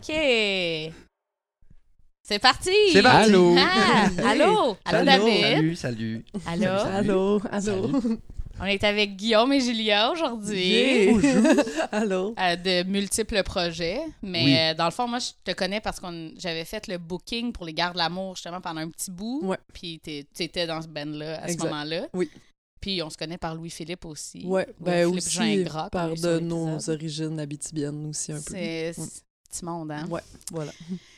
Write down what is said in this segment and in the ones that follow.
OK. C'est parti! C'est parti. Allô? Ah, allô? Allô, David? Salut, salut. Allô? Allô, allô. On est avec Guillaume et Julia aujourd'hui. Yeah. Allô. euh, de multiples projets. Mais Oui. euh, dans le fond, moi, je te connais parce que j'avais fait le booking pour les Gardes de l'amour justement pendant un petit bout. Ouais. Puis tu étais dans ce band-là à Exact. ce moment-là. Oui. Puis on se connaît par Louis-Philippe aussi. Ouais, ben Louis-Philippe aussi Gingras, par eu sur de nos origines habitibiennes aussi un peu. C'est c'est petit monde, hein? Ouais, voilà.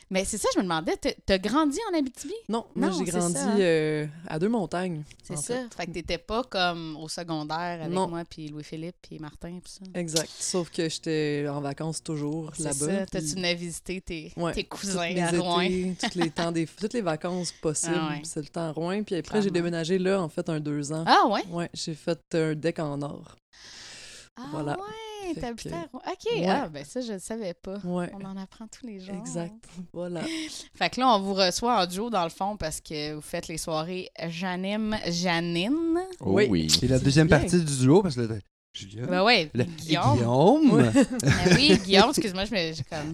Mais c'est ça, je me demandais, t'as- grandi en Abitibi? Non, moi j'ai c'est grandi ça. euh, à deux montagnes. C'est ça. fait. Fait que t'étais pas comme au secondaire avec Non. moi, puis Louis-Philippe, puis Martin, puis ça. Exact. Sauf que j'étais en vacances toujours C'est là-bas. ça. puis T'as-tu venais visiter tes, Ouais, tes tous cousins à Rouen? tous les temps des, toutes les vacances possibles. Ah ouais. C'est le temps à Rouen. Puis après, j'ai déménagé là, en fait, un deux ans. Ah ouais? Ouais, j'ai fait un deck en or. Ah Voilà. ouais, Que-. OK, Ouais. ah ben ça, je le savais pas. Ouais, On en apprend tous les jours. exact. Voilà. Fait que là, on vous reçoit en duo dans le fond parce que vous faites les soirées Janine. Oh Oui. oui. C'est la deuxième bien. partie du duo parce que Julia. Ben ouais, le- Guillaume. Guillaume. Ben oui, Guillaume, excuse-moi, je me j'ai comme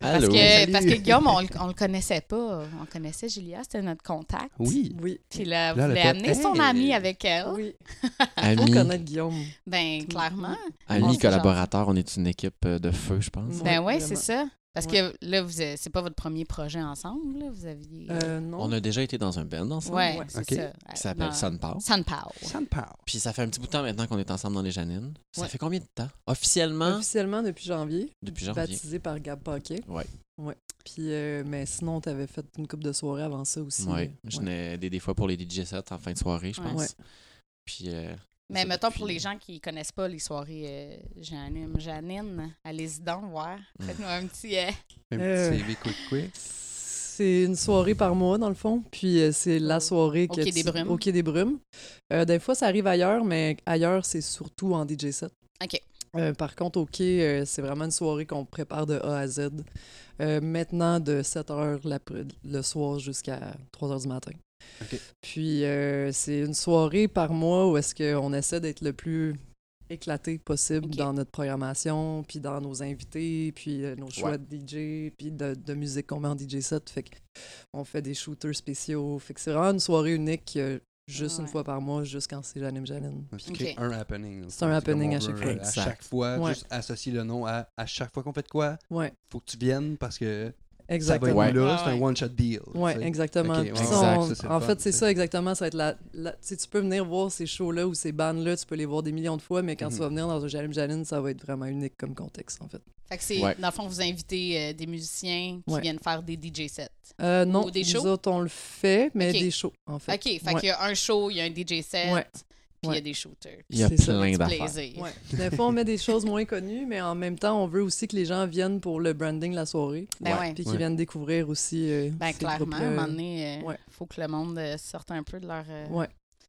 parce Allô? que Salut. parce que Guillaume, on, le- on le connaissait pas, on connaissait Julia, c'était notre contact. Oui. Oui. Puis là, Là, fait, amener son ami avec elle. Oui. Faut Ami, connaître Guillaume. Ben clairement. Ami collaborateur, on est une équipe euh, de feu, je pense. Ben ouais, c'est ça. Parce que là, vous avez- c'est pas votre premier projet ensemble, là? Vous aviez. Euh, non. On a déjà été dans un band ensemble ouais, ouais. c'est Ok. ça. qui s'appelle Dans- Sunpow. Sunpow. Sunpow. Puis ça fait un petit bout de temps maintenant qu'on est ensemble dans les Janines. Ça Ouais. fait combien de temps? Officiellement, Officiellement depuis janvier. depuis janvier. Baptisé par Gab Paquet. Ouais. Ouais. Puis, euh, mais sinon, t'avais fait une coupe de soirée avant ça aussi. Ouais. euh, Je venais des, des fois pour les DJ sets en fin de soirée, je pense. Ouais. Puis. euh, Mais mettons, depuis- pour les gens qui connaissent pas les soirées euh, Janine, Janine, allez-y donc voir. Mm. Faites-nous un petit. euh, Un Euh, petit CV quick quick. C'est une soirée par mois, dans le fond. Puis euh, c'est la soirée Au que Quai tu- des Brumes. Au Quai des Brumes. Euh, des fois, ça arrive ailleurs, mais ailleurs, c'est surtout en DJ set. OK. Euh, par contre, au quai, euh, c'est vraiment une soirée qu'on prépare de A à Z. Euh, maintenant, de 7 h le soir jusqu'à 3 h du matin. Puis, euh, c'est une soirée par mois où est-ce qu'on essaie d'être le plus éclaté possible dans notre programmation, puis dans nos invités, puis euh, nos choix de DJ, puis de, de musique qu'on met en DJ set. Fait qu'on fait des shooters spéciaux. Fait que c'est vraiment une soirée unique, euh, juste Ouais. une fois par mois, juste quand c'est Janine Janine. C'est un happening. C'est un happening on à chaque fois. À chaque fois, Ouais. juste associer le nom à, à chaque fois qu'on fait de quoi, Ouais, faut que tu viennes parce que exactement. Ouais. là, c'est un one-shot deal. Oui, exactement. Ok, Puis ouais, ça, Exact, on- ça, en fun, fait, c'est ça exactement. Ça va être la, la- tu peux venir voir ces shows-là ou ces bandes-là, tu peux les voir des millions de fois, mais quand Mhm. tu vas venir dans un Jalim Jaline, ça va être vraiment unique comme contexte, en fait. Fait que c'est, Ouais. dans le fond, vous invitez euh, des musiciens qui Ouais. viennent faire des DJ sets. Euh, non, Ou des nous shows? autres, on le fait, mais des shows, en fait. OK, fait Ouais. qu'il y a un show, il y a un DJ set, Ouais. Puis il y a des shooters. Il y a C'est ça, plein d'affaires. Ouais. Des fois, on met des choses moins connues, mais en même temps, on veut aussi que les gens viennent pour le branding de la soirée, Ben Ouais. puis qu'ils Ouais. viennent découvrir aussi euh, Ben clairement, à un groupes-là. moment donné, il ouais. faut que le monde euh, sorte un peu de leur... euh,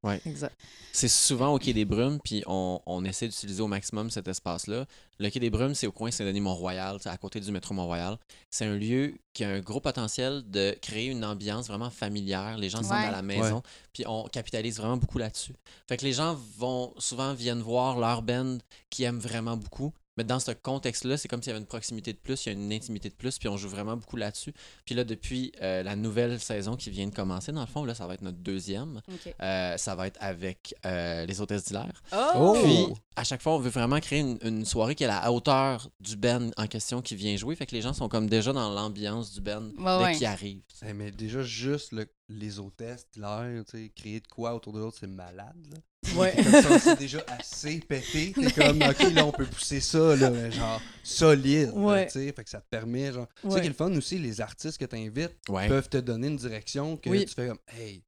Ouais. Ouais. Exact. C'est souvent au Quai des Brumes, puis on, on essaie d'utiliser au maximum cet espace-là. Le Quai des Brumes, c'est au coin Saint-Denis-Mont-Royal, c'est à côté du métro Mont-Royal. C'est un lieu qui a un gros potentiel de créer une ambiance vraiment familière. Les gens Ouais. à la maison, puis on capitalise vraiment beaucoup là-dessus. Fait que les gens vont souvent viennent voir leur band qui aiment vraiment beaucoup. Mais dans ce contexte-là, c'est comme s'il y avait une proximité de plus, il y a une intimité de plus, puis on joue vraiment beaucoup là-dessus. Puis là, depuis euh, la nouvelle saison qui vient de commencer, dans le fond, là, ça va être notre deuxième. Euh, ça va être avec euh, les hôtesses d'hilaire. Oh! Puis, à chaque fois, on veut vraiment créer une, une soirée qui est à la hauteur du band en question qui vient jouer. Fait que les gens sont comme déjà dans l'ambiance du band Ouais, dès ouais. qu'ils arrivent. Eh, mais déjà, juste le- les hôtesses, l'air, tu sais, créer de quoi autour de l'autre, c'est malade. Là. Ouais. Comme ça, c'est déjà assez pété. T'es comme, OK, là, on peut pousser ça, là, genre, solide. Ouais. tu sais, fait que ça te permet, genre. Tu sais qui est le fun aussi, les artistes que t'invites Ouais. peuvent te donner une direction que Oui. tu fais comme, hey,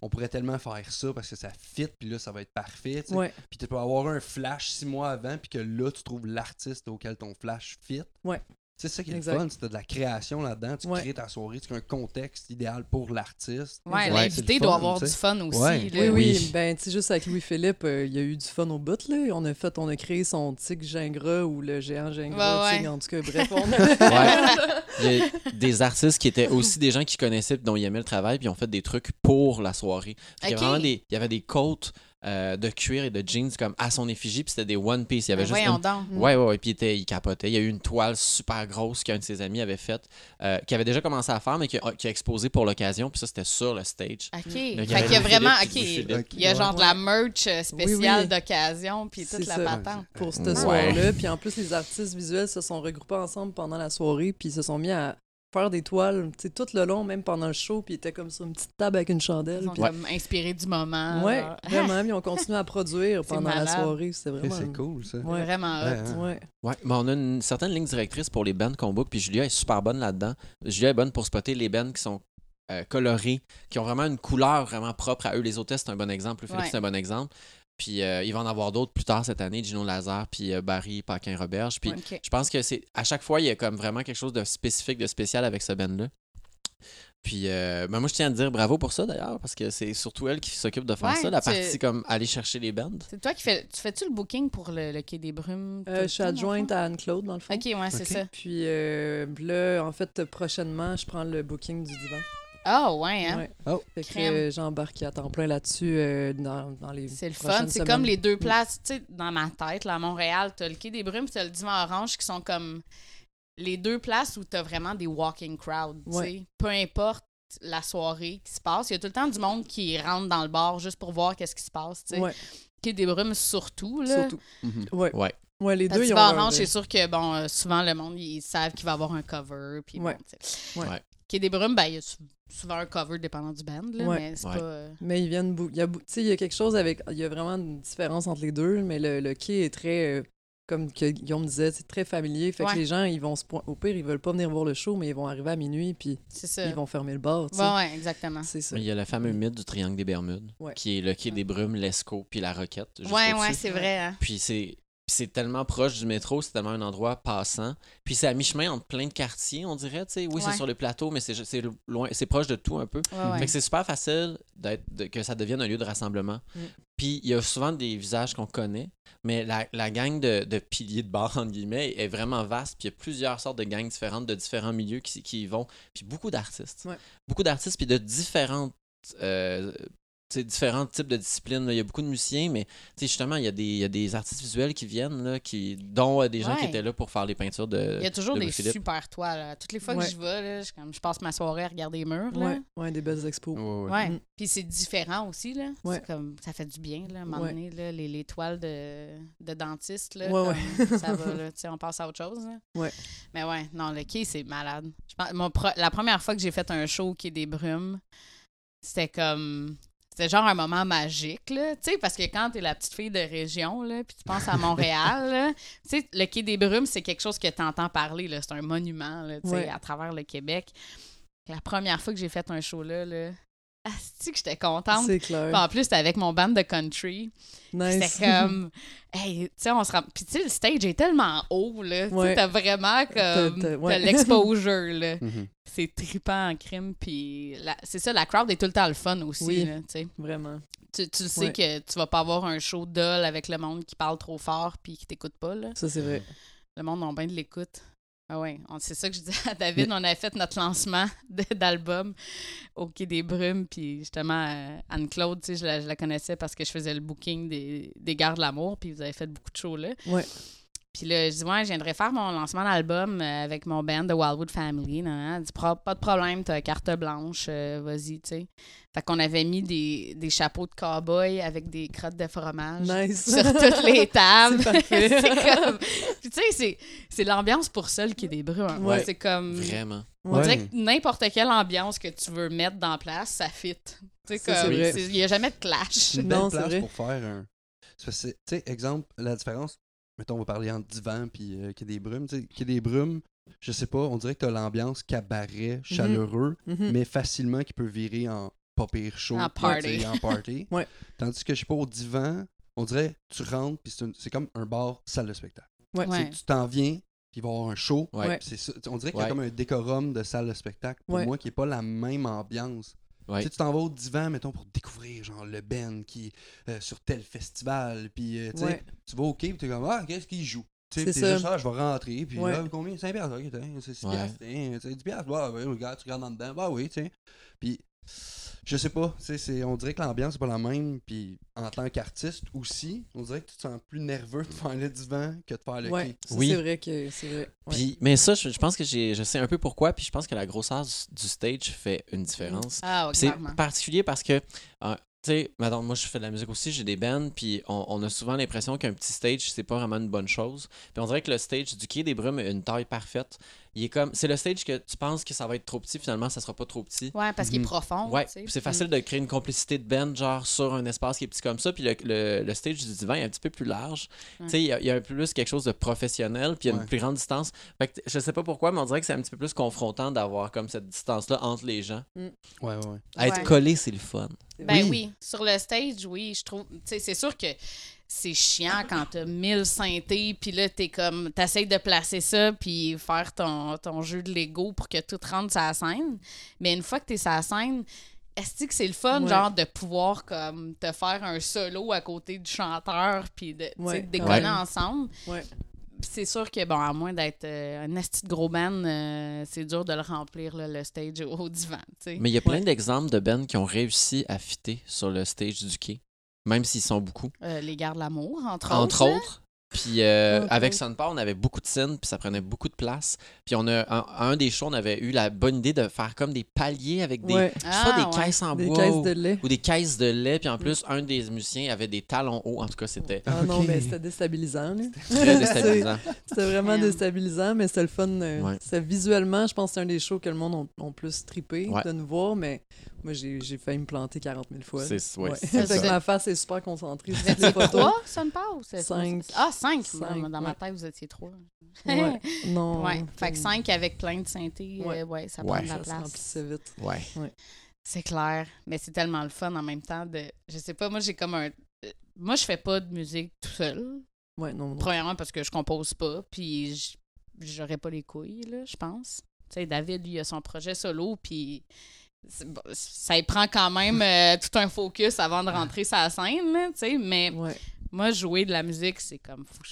on pourrait tellement faire ça parce que ça fit, puis là, ça va être parfait. tu. Puis tu peux avoir un flash six mois avant, puis que là, tu trouves l'artiste auquel ton flash fit. Ouais. Tu sais, c'est ça qui est Exact. le fun, c'est de la création là-dedans, tu Ouais. crées ta soirée, tu crées un contexte idéal pour l'artiste. Ouais, l'invité doit avoir du fun aussi. Ouais. là. Oui, oui, Oui. Ben, tu sais, juste avec Louis-Philippe, euh, il y a eu du fun au bout, là. On a fait, on a créé son tigre Gingras ou le géant Gingras, Ouais, en tout cas, bref, on Ouais. Il y a des artistes qui étaient aussi des gens qui connaissaient dont ils aimaient le travail puis ils ont fait des trucs pour la soirée. Qu'il y, avait des, il y avait des côtes euh, de cuir et de jeans comme à son effigie, puis c'était des One Piece. Il y avait Ben juste une- donc. Ouais, ouais, ouais. Puis il, était- il capotait. Il y a eu une toile super grosse qu'un de ses amis avait faite, euh, qui avait déjà commencé à faire, mais qui a, qui a exposé pour l'occasion. Puis ça, c'était sur le stage. OK. Gars qu'il y a vraiment. OK. Il y a genre de la merch euh, spéciale Oui, oui. d'occasion, puis toute la ça. patente. pour ce Ouais. soir-là. Puis en plus, les artistes visuels se sont regroupés ensemble pendant la soirée, puis ils se sont mis à faire des toiles, tu sais, tout le long, même pendant le show, puis ils étaient comme sur une petite table avec une chandelle. Ils sont puis- comme inspirés du moment. Ouais, genre. vraiment, ils ont continué à produire pendant la soirée. C'était vraiment... C'est cool, ça. Ouais. Vraiment hot. Ouais, hein. Ouais. Ouais, mais on a une certaine ligne directrice pour les bands qu'on book, puis Julia est super bonne là-dedans. Julia est bonne pour spotter les bands qui sont euh, colorés, qui ont vraiment une couleur vraiment propre à eux. Les hôtesses, c'est un bon exemple. Le Philippe, Ouais. c'est un bon exemple. Puis euh, il va en avoir d'autres plus tard cette année, Gino Lazare, puis euh, Barry Paquin-Roberge. Puis je pense que c'est à chaque fois, il y a comme vraiment quelque chose de spécifique, de spécial avec ce band-là. Puis euh, ben moi, je tiens à te dire bravo pour ça d'ailleurs, parce que c'est surtout elle qui s'occupe de faire Ouais, ça, la tu- partie comme aller chercher les bands. C'est toi qui fais. Tu fais-tu le booking pour le, le Quai des Brumes? Euh, je suis adjointe à Anne-Claude, dans le fond. OK, ouais, c'est ça. Puis euh, là, en fait, prochainement, je prends le booking du divan. Ah, ouais, hein? Ouais. Oh. Fait Crème. euh, j'embarque à temps plein là-dessus euh, dans, dans les C'est le fun. C'est comme les deux places, tu sais, dans ma tête, là, à Montréal, t'as le Quai des Brumes, t'as le Divan Orange qui sont comme les deux places où t'as vraiment des walking crowds, tu sais. Ouais. Peu importe la soirée qui se passe, il y a tout le temps du monde qui rentre dans le bar juste pour voir qu'est-ce qui se passe, tu sais. Ouais, Quai des Brumes surtout, là. surtout. Mhm. Ouais. Ouais. Ouais, les Parce deux, ils ont Orange, c'est sûr que, bon, euh, souvent, le monde, ils savent qu'il va y avoir un cover, puis Ouais. bon, tu sais. Ouais. Ouais. Quai des Brumes, ben, il y a souvent un cover dépendant du band, là, Ouais. mais c'est Ouais. pas... euh, Mais ils viennent. bou- Il y a, bou- tu sais, il y a quelque chose avec. Il y a vraiment une différence entre les deux, mais le, le quai est très. euh, comme que Guillaume disait, c'est très familier. Fait Ouais. que les gens, ils vont se point- Au pire, ils veulent pas venir voir le show, mais ils vont arriver à minuit, puis C'est ça. ils vont fermer le bar. Ouais, ouais, exactement. C'est ça. Mais il y a le fameux mythe du triangle des Bermudes, Ouais. qui est le quai des Brumes, l'Esco, puis la Roquette. juste Ouais, au-dessus. ouais, c'est vrai. hein. Puis c'est puis c'est tellement proche du métro, c'est tellement un endroit passant. Puis c'est à mi-chemin entre plein de quartiers, on dirait, tu sais. Oui, Ouais. c'est sur le plateau, mais c'est loin, c'est proche de tout un peu. Ouais, ouais. Fait que c'est super facile de- que ça devienne un lieu de rassemblement. Mm. Puis il y a souvent des visages qu'on connaît, mais la, la gang de, de piliers de bar, entre guillemets, est vraiment vaste. Puis il y a plusieurs sortes de gangs différentes, de différents milieux qui, qui y vont. Puis beaucoup d'artistes. Beaucoup d'artistes, puis de différentes. euh, différents types de disciplines. là. Il y a beaucoup de musiciens, mais tu sais, justement, il y, a des, il y a des artistes visuels qui viennent, là, qui, dont euh, des gens qui étaient là pour faire les peintures de. Il y a toujours de des super toiles. là. Toutes les fois Ouais. que je vais, là, je, comme, je passe ma soirée à regarder les murs. Là. Ouais, des belles expos. Ouais, ouais. Ouais. Mm. Puis c'est différent aussi. Là. Ouais. C'est Comme, ça fait du bien, là, à un moment donné, là, les, les toiles de, de dentiste. Là, Ouais, comme, ça va, là, tu sais, on passe à autre chose. là. Ouais. Mais ouais, non, le quai, c'est malade. Je pense, mon pro- la première fois que j'ai fait un show au Quai des Brumes, c'était comme... C'était genre un moment magique, là, tu sais, parce que quand t'es la petite fille de région, là, puis tu penses à Montréal, tu sais, le Quai des Brumes, c'est quelque chose que t'entends parler, là, c'est un monument, là, tu sais, Ouais. à travers le Québec. La première fois que j'ai fait un show là, là, asti que j'étais contente. C'est Puis clair. en plus, c'était avec mon band de country. Nice. C'était comme, hey, tu sais, on se rend. Puis tu sais, le stage est tellement haut, là. Tu Ouais. t'as vraiment comme. T'as- ouais. L'exposure, là. Mhm. C'est trippant en crime. Puis la- c'est ça, la crowd est tout le temps le fun aussi, Oui. là, tu sais. Vraiment. Tu, tu le sais Ouais. que tu vas pas avoir un show dull avec le monde qui parle trop fort puis qui t'écoute pas, là. Ça, c'est vrai. Le monde a bien de l'écoute. Ah on- c'est ça que je disais à David. On avait fait notre lancement d'album au Quai des Brumes. Puis justement, euh, Anne-Claude, tu sais, je la, je la connaissais parce que je faisais le booking des, des Gardes de l'amour. Puis vous avez fait beaucoup de shows là. Ouais. Puis là, je dis, ouais, je viendrais faire mon lancement d'album euh, avec mon band de Wildwood Family. Pro- pas de problème, t'as carte blanche, euh, vas-y, tu sais. Fait qu'on avait mis des, des chapeaux de cow-boy avec des crottes de fromage Nice. sur toutes les tables. C'est comme. Puis tu sais, c'est, c'est l'ambiance pour seul qui est des bruns. Ouais. C'est comme. Vraiment. On Ouais. dirait que n'importe quelle ambiance que tu veux mettre dans place, ça fit. Tu sais, vrai. Il n'y a jamais de clash. Une Non, belle c'est vrai. place pour faire un. Tu sais, exemple, la différence. Mettons, on va parler entre divan puis euh, qu'il y a des brumes. Tu sais, qu'il y a des brumes, je sais pas, on dirait que t'as l'ambiance cabaret, chaleureux, Mhm. mais facilement qui peut virer en pas pire chaud. En party. tu En party. Ouais. Tandis que, je sais pas, au divan, on dirait, tu rentres, puis c'est comme un bar, salle de spectacle. Ouais. Tu Ouais. Tu t'en viens, puis il va y avoir un show. Ouais. Ça. Tu On dirait qu'il y a Ouais. comme un décorum de salle de spectacle, pour Ouais. moi, qui est pas la même ambiance. Ouais. Tu sais, tu t'en vas au divan, mettons, pour découvrir, genre, le Ben qui est euh, sur tel festival, puis, euh, tu sais, Ouais. tu vas au quai, puis t'es comme, ah, qu'est-ce qu'il joue? Tu sais, juste, ah, je vais rentrer, puis, Ouais. ah, combien? 5 piastres, ok, c'est 6 Ouais. piastres, tiens, tu sais, 10 piastres, bah, ouais, regarde, tu regardes en dedans, bah oui, tu sais. Puis, je sais pas, tu sais, c'est- on dirait que l'ambiance est pas la même, puis en tant qu'artiste aussi, on dirait que tu te sens plus nerveux de faire le divan que de faire le Ouais, ça, Oui. c'est vrai que c'est vrai. Ouais. Puis, mais ça, je, je pense que j'ai, je sais un peu pourquoi, puis je pense que la grosseur du, du stage fait une différence. Ah, Puis c'est particulier parce que, euh, tu sais, madame, moi je fais de la musique aussi, j'ai des bands, puis on, on a souvent l'impression qu'un petit stage, c'est pas vraiment une bonne chose. Puis on dirait que le stage du Quai des Brumes a une taille parfaite. Il est comme, c'est le stage que tu penses que ça va être trop petit, finalement ça sera pas trop petit. Ouais, parce qu'il est Mhm. profond. Ouais, tu sais. puis c'est facile de créer une complicité de band, genre sur un espace qui est petit comme ça. Puis le, le, le stage du divan est un petit peu plus large. Tu sais, il y, a- il y a un peu plus quelque chose de professionnel, puis il y a Ouais. une plus grande distance. Fait que je sais pas pourquoi, mais on dirait que c'est un petit peu plus confrontant d'avoir comme cette distance-là entre les gens. Ouais, ouais, ouais. À être Ouais. collé, c'est le fun. Ben Oui. oui. sur le stage, oui, je trouve. Tu sais, c'est sûr que c'est chiant quand t'as 1000 synthés, puis là, t'es comme. T'essayes de placer ça, puis faire ton, ton jeu de Lego pour que tout rentre sur la scène. Mais une fois que t'es sur la scène, est-ce que c'est le fun, Ouais. genre, de pouvoir, comme, te faire un solo à côté du chanteur, puis de, Ouais, de déconner ouais. ensemble? Ouais. c'est sûr que, bon, à moins d'être euh, un esti de gros band, euh, c'est dur de le remplir, là, le stage au, au divan. Mais il y a plein Ouais. d'exemples de bands qui ont réussi à fitter sur le stage du quai, même s'ils sont beaucoup. Euh, les gardes l'amour, entre, Entre autres. là. autres. Puis euh, Entre avec. Sunpower, on avait beaucoup de scènes, puis ça prenait beaucoup de place. Puis on a, un, un des shows, on avait eu la bonne idée de faire comme des paliers avec des, Ouais, je sais Ah, pas, des ouais. caisses en des bois caisses ou, de lait. ou des caisses de lait. Puis en plus, un des musiciens avait des talons hauts. En tout cas, c'était Ah non, mais c'était déstabilisant. très déstabilisant. C'était vraiment déstabilisant, mais c'était le fun. euh, Ouais. c'était visuellement, je pense que c'est un des shows que le monde ont, ont plus trippé Ouais. de nous voir, mais moi, j'ai j'ai failli me planter 40 000 fois. C'est ouais, Ouais. c'est Ça, ma face est super concentrée Vous étiez trois, Sunpower? ou c'est- Cinq. Ah, cinq. Cinq, Dans- Dans ma ouais. tête, vous étiez trois. Ouais. Non. Ouais. Fait que cinq avec plein de synthés, Ouais. euh, ouais, ça Ouais. prend de la Ça place. remplissait vite. ouais. C'est clair. Mais c'est tellement le fun en même temps de. Je sais pas, moi j'ai comme un. euh, Moi je fais pas de musique tout seul. Ouais, non, non. Premièrement parce que je compose pas, puis j'aurais pas les couilles, là, je pense. Tu sais, David, lui, il a son projet solo, puis bon, ça y prend quand même euh, tout un focus avant de rentrer sur la scène, là, tu sais. Mais Ouais, moi, jouer de la musique, c'est comme, faut,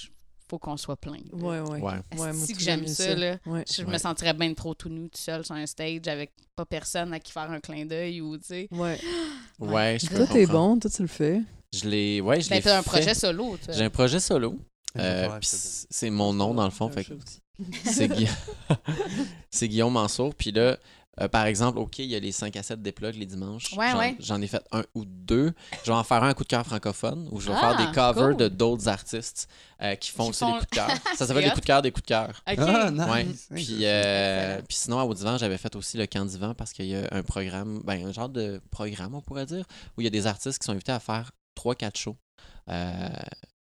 faut qu'on soit plein. ouais, ouais. Aussi, que j'aime ça, là. Ouais. Je Ouais. me sentirais bien trop tout nu, tout seul sur un stage avec pas personne à qui faire un clin d'œil ou, tu sais. Ouais. Ouais, je peux Toi, t'es bon, toi, tu le fais? Je l'ai, ouais, je Ben, l'ai t'as un fait. projet solo. J'ai un projet solo. Euh, c'est mon nom dans le fond. Fait c'est Guillaume Mansour. Puis là, euh, par exemple, OK, il y a les 5 à 7 des plugs les dimanches. Ouais, J'en- ouais. J'en ai fait un ou deux. Je vais en faire un coup de cœur francophone où je vais Ah, faire des covers cool. de d'autres artistes euh, qui font Qui aussi font- des coups de cœur. Ça s'appelle des coups de cœur, des coups de cœur. OK. Ah, nice. Ouais. Hey, Puis, euh, puis sinon, à Au-Divan, j'avais fait aussi le Camp Divan parce qu'il y a un programme, ben, un genre de programme, on pourrait dire, où il y a des artistes qui sont invités à faire 3-4 shows. Euh,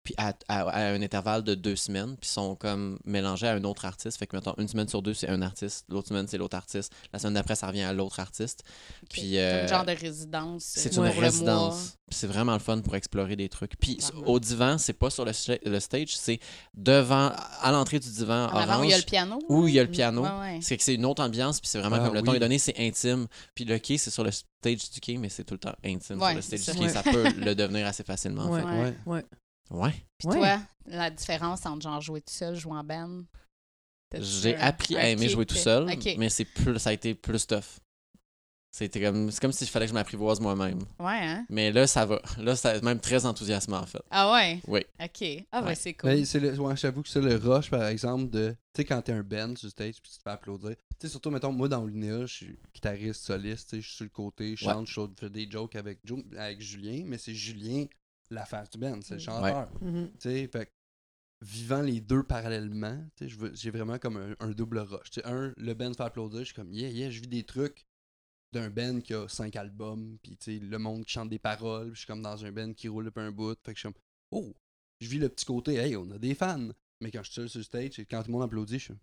puis à, à- à un intervalle de deux semaines, puis sont comme mélangés à un autre artiste. Fait que, mettons, une semaine sur deux, c'est un artiste, l'autre semaine, c'est l'autre artiste, la semaine d'après, ça revient à l'autre artiste. Puis, C'est euh, un genre de résidence. C'est euh, une résidence. Puis C'est vraiment le fun pour explorer des trucs. Puis au divan, c'est pas sur le, sta- le stage, c'est devant, à l'entrée du divan En avant où il y a le orange, piano. où il y a le Mm, piano. ouais, ouais. C'est que c'est une autre ambiance, puis c'est vraiment Ah comme le temps oui. est donné, c'est intime. Puis le quai, c'est sur le stage du quai, mais c'est tout le temps intime Ouais, sur le stage du ça. quai. Ça peut le devenir assez facilement. en Ouais. fait. Ouais. Ouais. Puis Ouais. toi, la différence entre genre jouer tout seul, jouer en band? J'ai appris un à aimer jouer tout seul, mais c'est plus, ça a été plus tough. C'était comme, c'est comme si je fallait que je m'apprivoise moi-même. Ouais, hein? Mais là, ça va. Là, c'est même très enthousiasmant, en fait. Ah ouais? Oui. OK. Ah ouais, Ouais. c'est cool. Mais c'est le, ouais, j'avoue que c'est le rush, par exemple, de. Tu sais, quand t'es un band sur stage puis tu te fais applaudir. Tu sais, surtout, mettons, moi dans Linéa, je suis guitariste, soliste, tu sais, je suis sur le côté, je Ouais. chante, je fais des jokes avec, avec Julien, mais c'est Julien l'affaire du band, c'est le Mm. chanteur. Mhm. Tu sais, fait que vivant les deux parallèlement, j'ai vraiment comme un, un double rush. Tu sais, un, le band fait applaudir, je suis comme, yeah, yeah, je vis des trucs d'un band qui a cinq albums, puis tu sais, le monde qui chante des paroles, je suis comme dans un band qui roule un bout, fait que je suis comme, oh, je vis le petit côté, hey, on a des fans. Mais quand je suis seul sur le stage, et quand tout le monde applaudit, je suis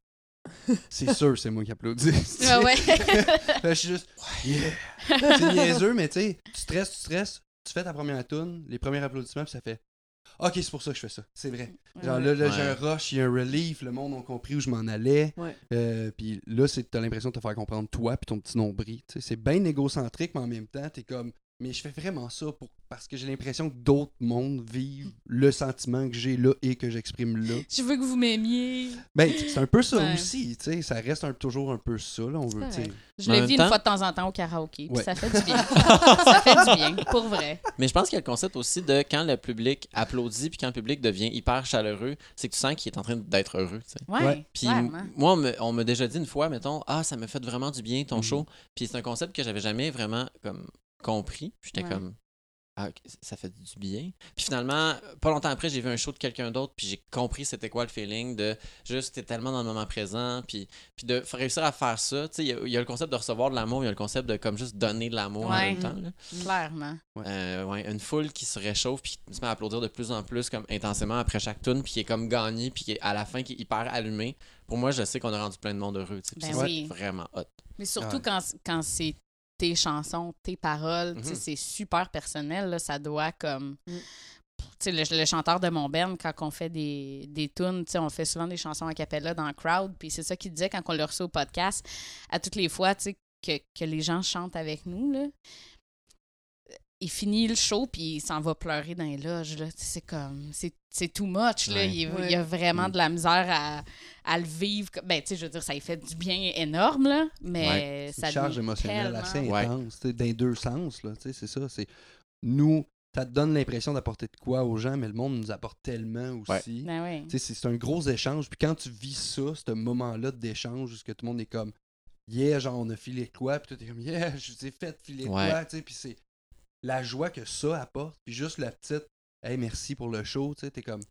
c'est sûr, c'est moi qui applaudis. Ah ouais. Fait que je suis juste, yeah. c'est niaiseux, mais tu sais, tu stresses, tu stresses, tu fais ta première tune, les premiers applaudissements, puis ça fait, ok, c'est pour ça que je fais ça, c'est vrai. Genre là, là, j'ai un rush, il y a un relief, le monde a compris où je m'en allais. Ouais. Euh, puis là, c'est t'as l'impression de te faire comprendre toi puis ton petit nombril. C'est bien égocentrique, mais en même temps, t'es comme Mais je fais vraiment ça pour, parce que j'ai l'impression que d'autres mondes vivent le sentiment que j'ai là et que j'exprime là. Je veux que vous m'aimiez. Ben, c'est un peu ça Ouais. aussi, tu sais. Ça reste un- toujours un peu ça, là. On veut, tu sais. correct. Je Mais le vis temps- une fois de temps en temps au karaoké. Puis Ouais. ça fait du bien. ça fait du bien, pour vrai. Mais je pense qu'il y a le concept aussi de quand le public applaudit puis quand le public devient hyper chaleureux, c'est que tu sens qu'il est en train d'être heureux. tu sais. Puis clairement. moi, on me- m'a déjà dit une fois, mettons, ah, ça m'a fait vraiment du bien ton Mhm. show. Puis c'est un concept que j'avais jamais vraiment comme compris. Puis J'étais Ouais. comme, ah, ok, ça fait du bien. Puis finalement, pas longtemps après, j'ai vu un show de quelqu'un d'autre, puis j'ai compris c'était quoi le feeling de juste, t'es tellement dans le moment présent, puis, puis de réussir à faire ça. Tu sais, il y, a- il y a le concept de recevoir de l'amour, il y a le concept de comme juste donner de l'amour en Ouais. même temps. là. Clairement. Euh, ouais, une foule qui se réchauffe puis qui se met à applaudir de plus en plus comme intensément après chaque tune puis qui est comme gagné puis qui est à la fin qui est hyper allumé. Pour moi, je sais qu'on a rendu plein de monde heureux. tu sais, puis Ben c'est oui. vraiment hot. Mais surtout Ouais. quand, quand c'est tes chansons, tes paroles, Mhm. c'est super personnel. là, ça doit comme. Mm. Tu sais, le, le chanteur de mon band, quand on fait des, des tunes, tu sais, on fait souvent des chansons a cappella dans le crowd. Puis c'est ça qu'il disait quand on le reçoit au podcast, à toutes les fois, que, que les gens chantent avec nous, là. Il finit le show, puis il s'en va pleurer dans les loges. C'est comme. C'est c'est too much. Là. Ouais. Il, est- Ouais. il y a vraiment Mm. de la misère à, à le vivre. Ben, tu sais, je veux dire, ça lui fait du bien énorme, là. Mais C'est ça une charge émotionnelle tellement- assez intense, tu sais, dans les deux sens, là, tu sais, c'est ça, c'est nous, ça te donne l'impression d'apporter de quoi aux gens, mais le monde nous apporte tellement aussi. Ben oui. Tu sais, c'est c'est un gros échange, puis quand tu vis ça, ce moment-là d'échange, que tout le monde est comme, yeah, genre, on a filé de quoi, puis toi, t'es comme, yeah, je vous ai fait filer de Ouais. quoi, tu sais, puis c'est la joie que ça apporte, puis juste la petite, hey, merci pour le show, tu sais, t'es comme,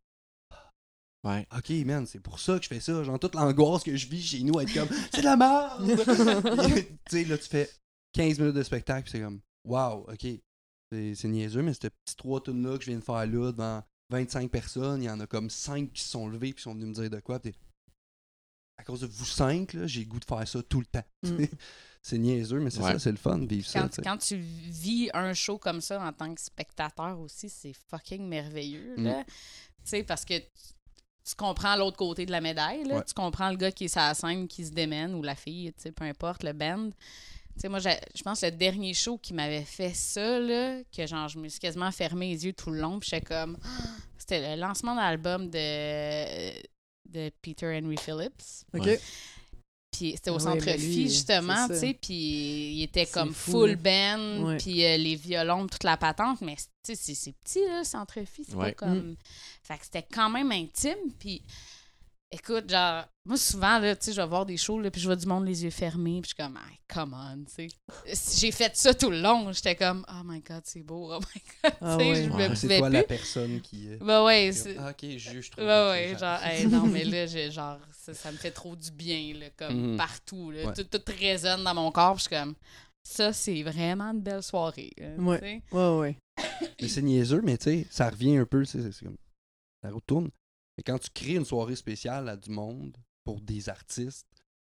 Ouais. ok, man, c'est pour ça que je fais ça, genre, toute l'angoisse que je vis chez nous, être comme, c'est de la merde! Tu sais, là, tu fais 15 minutes de spectacle, puis c'est comme, wow, ok, c'est c'est niaiseux, mais ces petits trois tunes là que je viens de faire là, devant 25 personnes, il y en a comme 5 qui se sont levés, puis sont venus me dire de quoi, puis à cause de vous 5, là, j'ai le goût de faire ça tout le temps. Mm. c'est niaiseux, mais c'est Ouais. ça, c'est le fun de vivre ça. Quand, tu sais. quand tu vis un show comme ça en tant que spectateur aussi, c'est fucking merveilleux. Mm. Là. Tu sais, parce que tu, comprends l'autre côté de la médaille. Là. Ouais. Tu comprends le gars qui est sur la scène, qui se démène, ou la fille, tu sais, peu importe, le band. Tu sais, moi, je pense que le dernier show qui m'avait fait ça, là, que genre, je me suis quasiment fermé les yeux tout le long, puis j'étais comme. C'était le lancement d'album de, de Peter Henry Phillips. OK. Puis c'était au Ah centre ouais, mais Phi, lui, justement, tu sais, puis il était comme fou, full band, puis euh, les violons, toute la patente, mais tu sais, c'est- petit, là, le centre Phi, c'est Ouais. pas comme... Fait que c'était quand même intime, puis écoute, genre, moi, souvent, là, tu sais, je vais voir des shows, là, puis je vois du monde les yeux fermés, puis je suis comme, ah, come on, tu sais. J'ai fait ça tout le long, j'étais comme, oh my God, c'est beau, oh my God, Ah tu sais, ouais. je me Ouais. C'est toi plus. la personne qui. euh, Bah ouais, qui- c'est... ah, ok, juge trop. Ouais, ouais, genre, hey, non, mais là, j'ai- genre, ça, ça me fait trop du bien, là, comme Mhm. partout, là. Ouais. Tout, tout résonne dans mon corps, puis je suis comme, ça, c'est vraiment une belle soirée. là, Ouais. sais. Ouais, ouais. Mais c'est niaiseux, mais tu sais, ça revient un peu, c'est c'est comme. Ça retourne. Mais quand tu crées une soirée spéciale à du monde pour des artistes,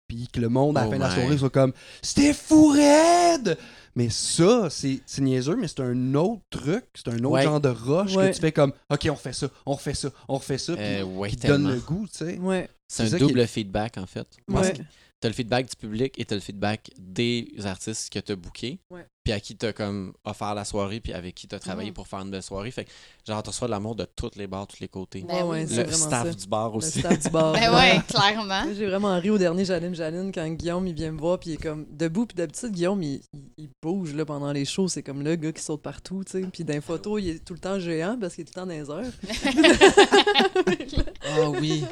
puis que le monde, à la Oh fin de la my. soirée, soit comme C'était fou raide! Mais ça, c'est c'est niaiseux, mais c'est un autre truc, c'est un autre Ouais. genre de rush Ouais. que tu fais comme Ok, on refait ça, on refait ça, on refait ça, puis Euh, ouais, qui te donne le goût, tu sais. Ouais. C'est un double feedback, en fait. Parce Ouais. que t'as le feedback du public et t'as le feedback des artistes que t'as bookés. Puis à qui t'as comme offert la soirée, puis avec qui t'as travaillé Mhm. pour faire une belle soirée. Fait que genre, tu reçois de l'amour de tous les bars, tous les côtés. Ben oui. Le vraiment staff ça. du bar Le aussi. staff du bar. Ben ouais, clairement. J'ai vraiment ri au dernier Janine Janine quand Guillaume il vient me voir puis il est comme debout puis d'habitude Guillaume il, il- bouge là pendant les shows c'est comme le gars qui saute partout tu sais puis dans les photos il est tout le temps géant parce qu'il est tout le temps dans les heures Ah oui.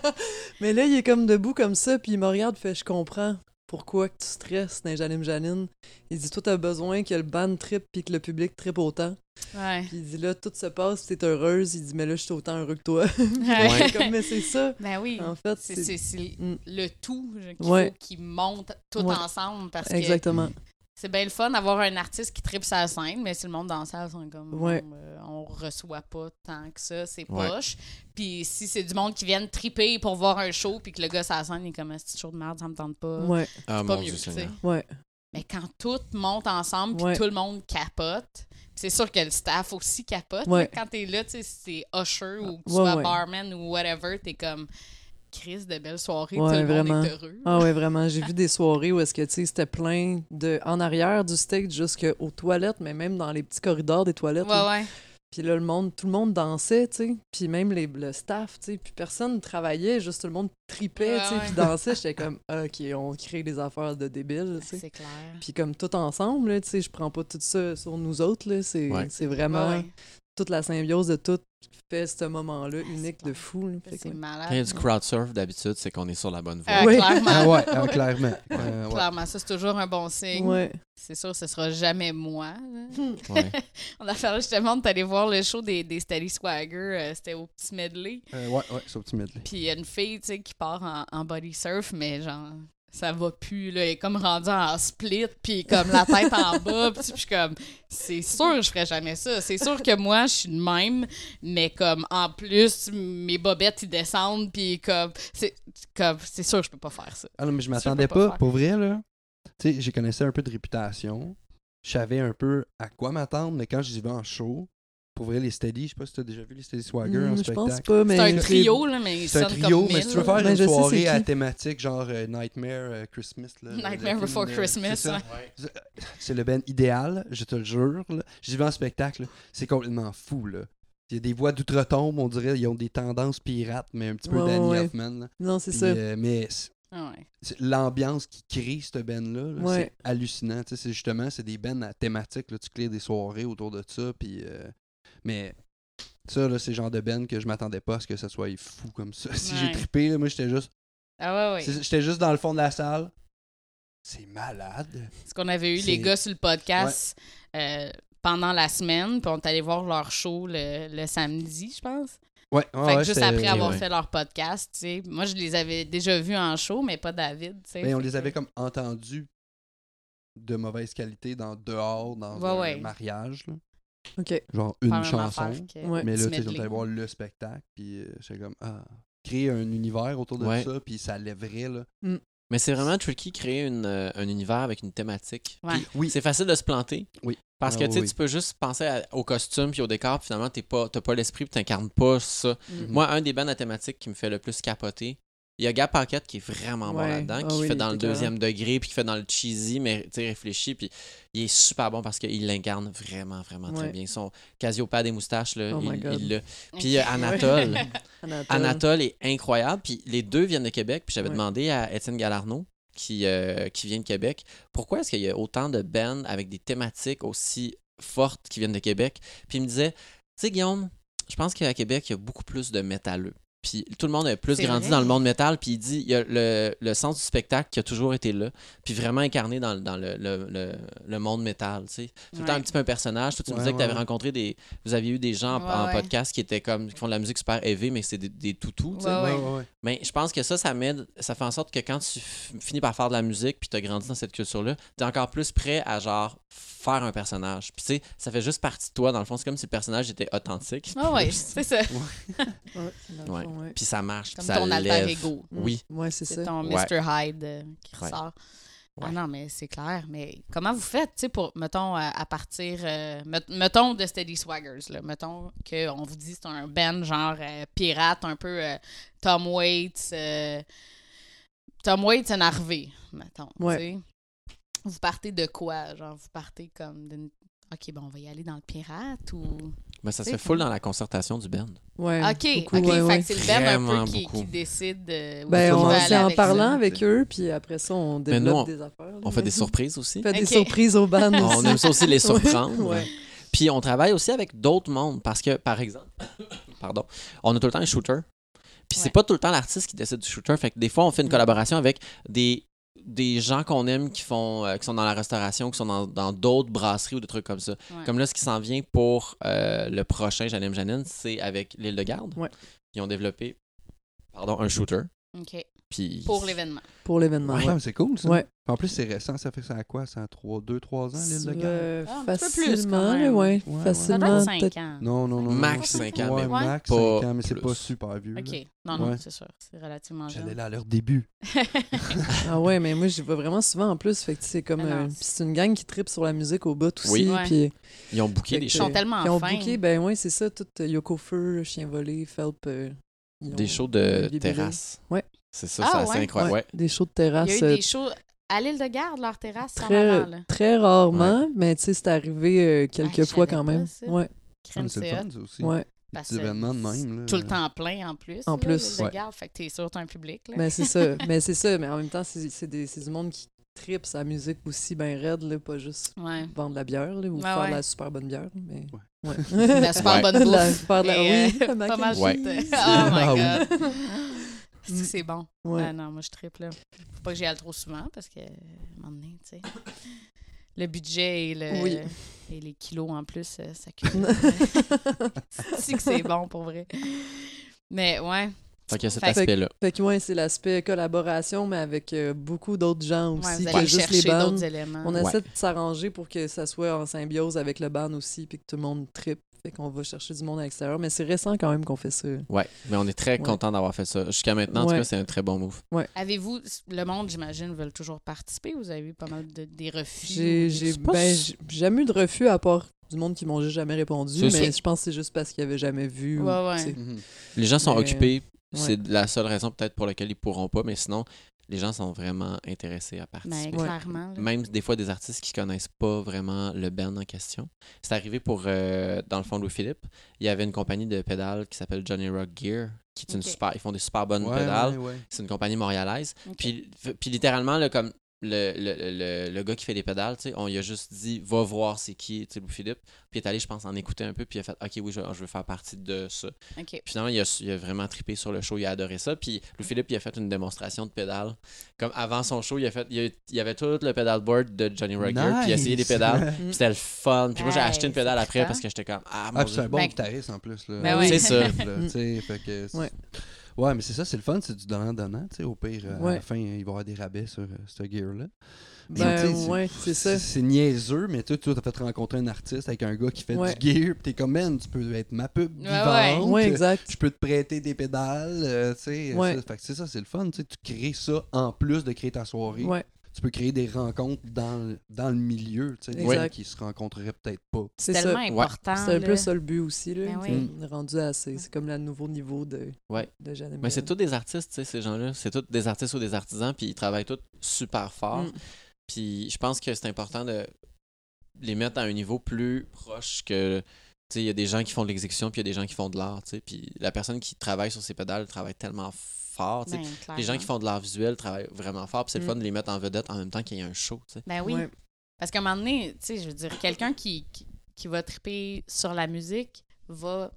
mais là il est comme debout comme ça puis il me regarde fait je comprends pourquoi que tu stresses dans Janine Janine il dit toi t'as besoin que le band trip puis que le public trippe autant Ouais. puis il dit là tout se passe t'es heureuse il dit mais là je suis autant heureux que toi Ouais. comme mais c'est ça Ben oui. en fait C'est Mm. le tout qu'il Ouais. faut qu'ils montent tout ensemble parce que exactement c'est bien le fun d'avoir un artiste qui tripe sa scène, mais si le monde dans la salle sont comme Ouais. euh, on reçoit pas tant que ça, c'est Ouais. poche. Puis si c'est du monde qui vient triper pour voir un show, puis que le gars la scène il est comme un petit show de merde, ça me tente pas. ouais Ah C'est pas mon mieux, tu sais. Ouais Mais quand tout monte ensemble, puis Ouais. tout le monde capote, puis c'est sûr que le staff aussi capote. Quand t'es là, tu sais, si c'est usher ou que tu Ouais, sois ouais. barman ou whatever, t'es comme crise de belles soirées. Ouais, tout le monde vraiment. est heureux. Ah ouais, vraiment. J'ai vu des soirées où est-ce que, tu sais, c'était plein de... En arrière du stage jusqu'aux toilettes, mais même dans les petits corridors des toilettes. là. Ouais, ouais. Puis là, le monde, tout le monde dansait, tu sais. Puis même les, le staff, tu sais. Puis personne ne travaillait, juste tout le monde tripait, Ouais, tu sais. ouais. Puis dansait. J'étais comme, OK, on crée des affaires de débiles, tu sais. C'est clair. Puis comme tout ensemble, tu sais, je prends pas tout ça sur nous autres, là. C'est Ouais. vraiment. Toute la symbiose de tout fait ce moment-là unique c'est de fou. là. Fait que, C'est ouais. malade. Quand il y a du crowd surf, d'habitude, c'est qu'on est sur la bonne voie. Euh, Oui. Clairement. Ah ouais, ah, clairement. Euh, ouais. Clairement, ça, c'est toujours un bon signe. Ouais. C'est sûr, ce sera jamais moi. Ouais. On a fait justement, est allé voir le show des, des Steady Swagger. euh, C'était au petit medley. Euh, ouais, ouais, c'est au petit medley. Puis il y a une fille, tu sais, qui part en, en body surf, mais genre, ça va plus, là. Elle est comme rendue en split, puis comme la tête en bas. Puis je suis comme, c'est sûr, je ferais jamais ça. C'est sûr que moi, je suis de même, mais comme, en plus, mes bobettes, ils descendent, puis comme, c'est comme, c'est sûr que je peux pas faire ça. Ah non, mais je m'attendais je pas pas, pour vrai, là. Tu sais, j'ai connaissais un peu de réputation. Je savais un peu à quoi m'attendre, mais quand j'y vais en show, pour vrai, les Steady, je sais pas si t'as déjà vu les Steady Swagger en Hmm, je spectacle. pense pas, mais. C'est un trio, là, mais ils C'est un trio, comme mais si tu veux faire Ben, une je sais soirée à thématique, genre euh, Nightmare euh, Christmas. Là, Nightmare Before film, euh, Christmas, c'est ouais. Le band idéal, je te le jure. là. J'y vais en spectacle, là, c'est complètement fou. Là. Il y a des voix d'outre-tombe, on dirait, ils ont des tendances pirates, mais un petit peu Ouais, Danny ouais. Hoffman. là. Non, c'est ça. euh, mais c'est- Ah l'ambiance qui crée cette band-là, là, Ouais. c'est hallucinant. Tu C'est justement, c'est des bands à thématique. Là, tu crées des soirées autour de ça. Puis, euh, mais ça, là, c'est le genre de band que je m'attendais pas à ce que ça soit fou comme ça. Si j'ai trippé, là, moi, j'étais juste, Ah ouais, ouais. j'étais juste dans le fond de la salle. C'est malade. Ce qu'on avait eu, les gars sur le podcast euh, pendant la semaine, puis on est allé voir leur show le, le samedi, je pense. Ouais, fait ouais, que ouais, juste après avoir fait leur podcast, tu sais. Moi, je les avais déjà vus en show, mais pas David, tu sais. Ben, on Fait les que- avait comme entendus de mauvaise qualité dans dehors, dans un mariage. là. Genre une chanson. que Ouais. Mais là, tu sais, voir le spectacle, puis euh, j'étais comme, ah, créer un univers autour de Ouais. ça, puis ça lèverait, là. Mais c'est vraiment tricky créer une, euh, un univers avec une thématique. Ouais. Puis Oui. C'est facile de se planter. Oui. Parce que Ah tu sais, oui. tu peux juste penser à- au costume puis au décor, puis finalement, t'es pas, t'as pas l'esprit, puis t'incarnes pas ça. Mhm. Moi, un des bands à thématique qui me fait le plus capoter, il y a Gap Pocket qui est vraiment bon Ouais. là-dedans, Ah qui oui, fait dans le deuxième degré, puis qui fait dans le cheesy, mais réfléchi, puis il est super bon parce qu'il l'incarne vraiment, vraiment très bien. Son Cassiopeia des moustaches, là, Oh il, l'a. Puis euh, Anatole. Anatole. Anatole est incroyable. Puis les deux viennent de Québec. Puis j'avais Ouais. demandé à Étienne Galarno, qui, euh, qui vient de Québec, pourquoi est-ce qu'il y a autant de bands avec des thématiques aussi fortes qui viennent de Québec? Puis il me disait, tu sais, Guillaume, je pense qu'à Québec, il y a beaucoup plus de métalleux. Puis tout le monde a plus grandi vrai. dans le monde métal. Puis il dit, il y a le, le sens du spectacle qui a toujours été là. Puis vraiment incarné dans, le- dans le, le, le, le monde métal, tu sais. Tout le temps Ouais. un petit peu un personnage. Toi, tu me Ouais, disais que tu avais ouais. rencontré des... Vous aviez eu des gens en, Ouais, en ouais. podcast qui étaient comme... qui font de la musique super élevée, mais c'est des, des toutous, tu sais. Ouais, ouais. ouais, ouais. Mais je pense que ça, ça m'aide. Ça fait en sorte que quand tu finis par faire de la musique puis tu as grandi dans cette culture-là, tu es encore plus prêt à genre faire un personnage. Puis tu sais, ça fait juste partie de toi. Dans le fond, c'est comme si le personnage était authentique. Ah ouais, c'est ça. Ouais, Ouais. Puis ça marche. Comme puis ça ton alter lève. ego. Oui. Ouais, c'est C'est ça. ton Ouais. Mr. Hyde euh, qui Ouais. ressort. Ah Ouais. non, mais c'est clair. Mais comment vous faites, tu sais, pour, mettons, à, à partir, euh, met- mettons, de Steady Swaggers, là, mettons qu'on vous dit c'est un band genre euh, pirate, un peu euh, Tom Waits, euh, Tom Waits Harvey, mettons, tu Ouais. Vous partez de quoi? Genre, vous partez comme d'une... OK, bon, on va y aller dans le pirate ou... Mais ça se C'est fait full cool. dans la concertation du band. Ouais, OK, beaucoup, OK, ouais, fait ouais. que c'est le band un peu qui, décide euh, Ben, on, c'est en avec parlant avec eux, puis après ça, on Mais nous, développe on- des affaires. là, On fait des surprises aussi. On fait des surprises aux bandes On aussi. aime ça aussi les surprendre. Ouais. Puis on travaille aussi avec d'autres mondes parce que, par exemple, pardon, on a tout le temps un shooter. Puis c'est pas tout le temps l'artiste qui décide du shooter. Fait que des fois, on fait une collaboration avec des, des gens qu'on aime qui font euh, qui sont dans la restauration, qui sont dans dans d'autres brasseries ou des trucs comme ça. Ouais. Comme là, ce qui s'en vient pour euh, le prochain Janine Janine, c'est avec l'île de Garde. Ouais. Ils ont développé pardon, un shooter. OK, Puis pour l'événement. Pour l'événement. Ouais, ouais. mais c'est cool, ça. Ouais. En plus, c'est récent, ça fait ça à quoi? Ça a 2-3 ans, l'île de? Euh, Ah, peu plus, facilement, ouais. Ça Facilement. être 5 peut-être- ans. Non, non, non. Max non, c'est- 5 ans, Ouais, max pas 5 ans, mais c'est pas super vieux. là. OK. Non, non, Ouais. c'est sûr. C'est relativement J'allais jeune. là à leur début. Ah ouais, mais moi, j'y vais vraiment souvent en plus. Fait que c'est comme. Ah euh, c'est- puis c'est une gang qui tripe sur la musique au bout aussi. Oui. Ouais. Puis Ils ont booké des que- Ils sont tellement Ils ont booké, ben oui, c'est ça, tout euh, Yoko Fur, Chien volé, Felp. Des shows de terrasse. Ouais. C'est ça, Ah, c'est assez ouais? incroyable. Ouais, des shows de Il y terrasse. a eu euh, des shows à l'île de Garde, leur terrasse, très, avant, là. très rarement, mais tu sais, c'est arrivé euh, quelques Ah, fois quand même. ça. Ouais, Crème, c'est le c'est fun, ça aussi. ouais. Des Parce que événements de même. Là. Tout le temps plein en plus. En là, plus. l'île de. Garde, fait que t'es sûr que t'as un public. Là. Mais c'est ça. mais c'est ça. Mais en même temps, c'est des- du monde qui tripe sa musique aussi bien raide, là, pas juste Ouais. vendre de la bière là, ou faire ouais. de la super bonne bière. Mais... Ouais. La super Ouais. bonne bouffe. La super de la... Et, Oui, euh, pas and mal Ouais. Oh Ah my oui. god. C'est que c'est bon? Ouais. Ah non, moi je triple là. Faut pas que j'y aille trop souvent parce que, à un moment donné, tu sais. Le budget et, le, Oui. et les kilos en plus, euh, ça cumule. c'est que c'est bon pour vrai. Mais ouais, Fait qu'il y a cet aspect-là. Fait que ouais, c'est l'aspect collaboration, mais avec euh, beaucoup d'autres gens ouais, aussi vous que juste les bandes. On Ouais. essaie de s'arranger pour que ça soit en symbiose avec le band aussi, puis que tout le monde tripe. Fait qu'on va chercher du monde à l'extérieur. Mais c'est récent quand même qu'on fait ça. Ouais, mais on est très Ouais. content d'avoir fait ça. Jusqu'à maintenant, en tout Ouais. cas, c'est un très bon move. Avez-vous, le monde, j'imagine, veulent toujours participer? Vous avez eu pas mal de des refus? J'ai ben, jamais eu de refus à part du monde qui m'ont juste jamais répondu, mais je pense que c'est juste parce qu'ils avaient jamais vu. ou, Ouais, ouais. Mhm. Les gens sont Mais- occupés. Ouais. C'est la seule raison peut-être pour laquelle ils pourront pas, mais sinon, les gens sont vraiment intéressés à Ben, participer. Ouais. clairement. là. Même des fois des artistes qui connaissent pas vraiment le band en question. C'est arrivé pour, euh, dans le fond, Louis-Philippe. Il y avait une compagnie de pédales qui s'appelle Johnny Rock Gear, qui est une super, ils font des super bonnes Ouais, pédales. ouais, ouais. C'est une compagnie montréalaise. Puis, puis littéralement, là, comme le, le, le, le gars qui fait les pédales, tu sais, on lui a juste dit va voir c'est qui, tu sais, Louis-Philippe. Puis il est allé, je pense, en écouter un peu, puis il a fait ok, oui, je, je veux faire partie de ça. Puis finalement, il a, il a vraiment trippé sur le show, il a adoré ça. Puis Louis-Philippe, il a fait une démonstration de pédales. Comme avant son show, il a fait, il, a- il y avait tout le pedalboard de Johnny Rocker, puis il a essayé des pédales. Puis c'était le fun. Puis moi, j'ai acheté une pédale après parce que j'étais comme ah, mon Ah, c'est un bon Ben- guitariste en plus. Là. Ben oui. C'est ça. Là, tu sais, fait que Ouais. Ouais, mais c'est ça, c'est le fun, c'est du donnant-donnant. tu sais, Au pire, euh, à la fin, il va y avoir des rabais sur euh, ce gear-là. Ben, ouais, c'est ça. C'est niaiseux, mais tu as fait rencontrer un artiste avec un gars qui fait Ouais. du gear, pis t'es comme, man, tu peux être ma pub Ouais, vivante. Ouais, exact. Je peux te prêter des pédales, euh, tu sais. C'est ça, c'est le fun, tu sais. Tu crées ça en plus de créer ta soirée. Ouais, Tu peux créer des rencontres dans, le- dans le milieu, tu sais. Gens qui se rencontreraient peut-être pas. c'est ça. tellement important. C'est un peu ça le but aussi. Là. Ben Tu sais, oui. On est rendu assez. C'est comme le nouveau niveau de, Ouais. de Jeanne et Mais c'est tous des artistes, tu sais, ces gens-là. C'est tous des artistes ou des artisans, puis ils travaillent tous super fort. Mm. Puis je pense que c'est important de les mettre à un niveau plus proche que. Tu sais, il y a des gens qui font de l'exécution, puis il y a des gens qui font de l'art, tu sais. Puis la personne qui travaille sur ces pédales travaille tellement fort. Ben, Les gens qui font de l'art visuel travaillent vraiment fort, puis c'est le Mm. fun de les mettre en vedette en même temps qu'il y a un show, tu sais. Ben oui. Ouais. Parce qu'à un moment donné, tu sais, je veux dire, quelqu'un qui, qui, qui va triper sur la musique va.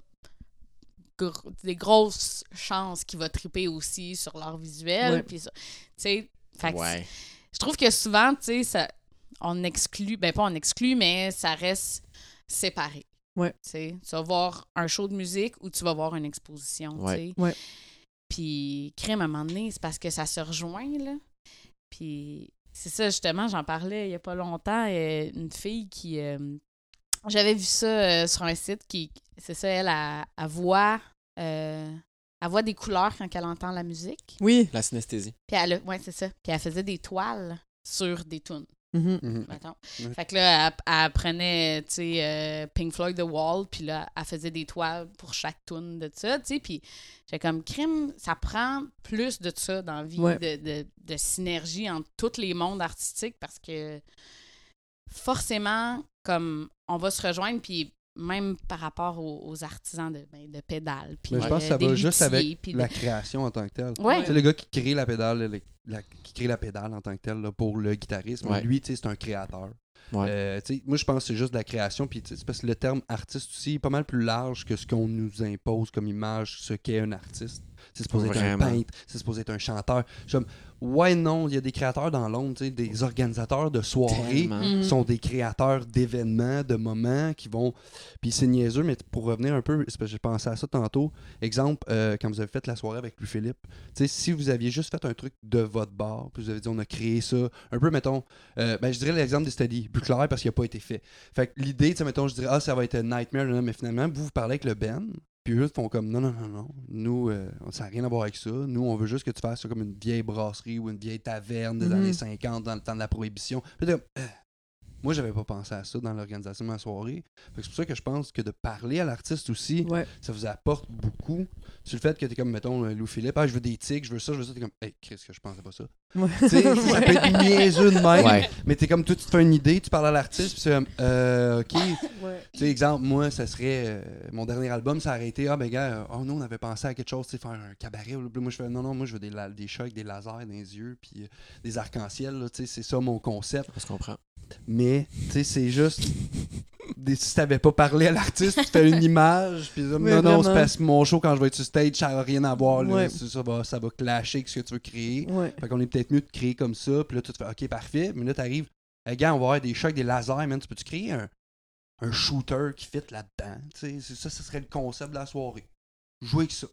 gr- des grosses chances qu'il va triper aussi sur l'art visuel. Puis Tu sais, je trouve que souvent, tu sais, ça, on exclut, ben pas on exclut, mais ça reste séparé. Ouais. Tu vas voir un show de musique ou tu vas voir une exposition, Ouais. Ouais. Puis, crème, à un moment donné, c'est parce que ça se rejoint, là. Puis, c'est ça, justement, j'en parlais il y a pas longtemps, euh, une fille qui... euh, J'avais vu ça euh, sur un site qui... C'est ça, elle, elle voit... euh, elle voit des couleurs quand elle entend la musique. Oui. La synesthésie. Puis elle, a- ouais, c'est ça. Puis elle faisait des toiles sur des tunes, Mhm. Mhm. mettons. Fait que là, elle, elle prenait, tu sais, euh, Pink Floyd The Wall, puis là, elle faisait des toiles pour chaque tune de ça, tu sais. Puis j'ai comme, crime, ça prend plus de ça dans la vie, Ouais. de, de, de synergie entre tous les mondes artistiques, parce que forcément, comme, on va se rejoindre, puis même par rapport aux, aux artisans de, ben, de pédales, puis Mais je euh, pense que ça des va juste avec puis la de- création en tant que telle. Ouais. Tu sais, le gars qui crée la pédale, le- la- qui crée la pédale en tant que tel là, pour le guitariste, Ouais. lui, tu sais, c'est un créateur. Ouais. Euh, moi, je pense que c'est juste de la création. Puis, tu sais, c'est parce que le terme artiste aussi est pas mal plus large que ce qu'on nous impose comme image, ce qu'est un artiste. C'est supposé être un peintre, c'est supposé être un chanteur. Je suis comme, ouais, non, il y a des créateurs dans l'ombre, tu sais, des organisateurs de soirées Tellement. Mhm. sont des créateurs d'événements, de moments qui vont. Puis c'est niaiseux, mais pour revenir un peu, c'est parce que j'ai pensé à ça tantôt. Exemple, euh, quand vous avez fait la soirée avec Louis-Philippe, tu sais, si vous aviez juste fait un truc de votre bar, puis vous avez dit on a créé ça, un peu, mettons, euh, ben, je dirais l'exemple des studies, plus clair parce qu'il n'a pas été fait. Fait que l'idée, tu sais, mettons, je dirais, ah, ça va être un Nightmare, mais finalement, vous, vous parlez avec le Ben. Puis eux font comme non, non, non, non. Nous, euh, ça n'a rien à voir avec ça. Nous, on veut juste que tu fasses ça comme une vieille brasserie ou une vieille taverne des Mhm. années 50 dans le temps de la prohibition. Puis t'es comme, Euh, moi, j'avais pas pensé à ça dans l'organisation de ma soirée. C'est pour ça que je pense que de parler à l'artiste aussi, Ouais. ça vous apporte beaucoup. Sur le fait que t'es comme, mettons, euh, Louis-Philippe, ah, je veux des tics, je veux ça, je veux ça. T'es comme, hey, Chris, que je pensais pas ça. Ouais. Tu sais, ça peut être niaiseux de même. Ouais. Mais t'es comme, toi, tu te fais une idée, tu parles à l'artiste, puis c'est comme, euh, OK. Ouais. Tu sais, exemple, moi, ça serait. euh, mon dernier album, ça a arrêté. Ah, ben, gars, euh, oh non, on avait pensé à quelque chose, tu sais, faire un cabaret. ou- Moi, je fais, non, non, moi, je veux des, la- des chats avec des lasers dans les yeux, puis euh, des arcs-en-ciel, tu sais, c'est ça mon concept. On se comprend. Mais, tu sais, c'est juste. des- si t'avais pas parlé à l'artiste, tu fais une image, puis non, non, c'est parce que mon show, quand je vais être sur stage, ça n'a rien à voir, là. Ouais. C'est- Ça, va, ça va clasher avec ce que tu veux créer. Ouais. Fait qu'on est peut-être mieux de créer comme ça, puis là, tu te fais, ok, parfait. Mais là, t'arrives, hey, gars, on va avoir des avec des lasers, man. Tu peux-tu créer un, un shooter qui fit là-dedans? C'est ça, ce serait le concept de la soirée. Jouer avec ça.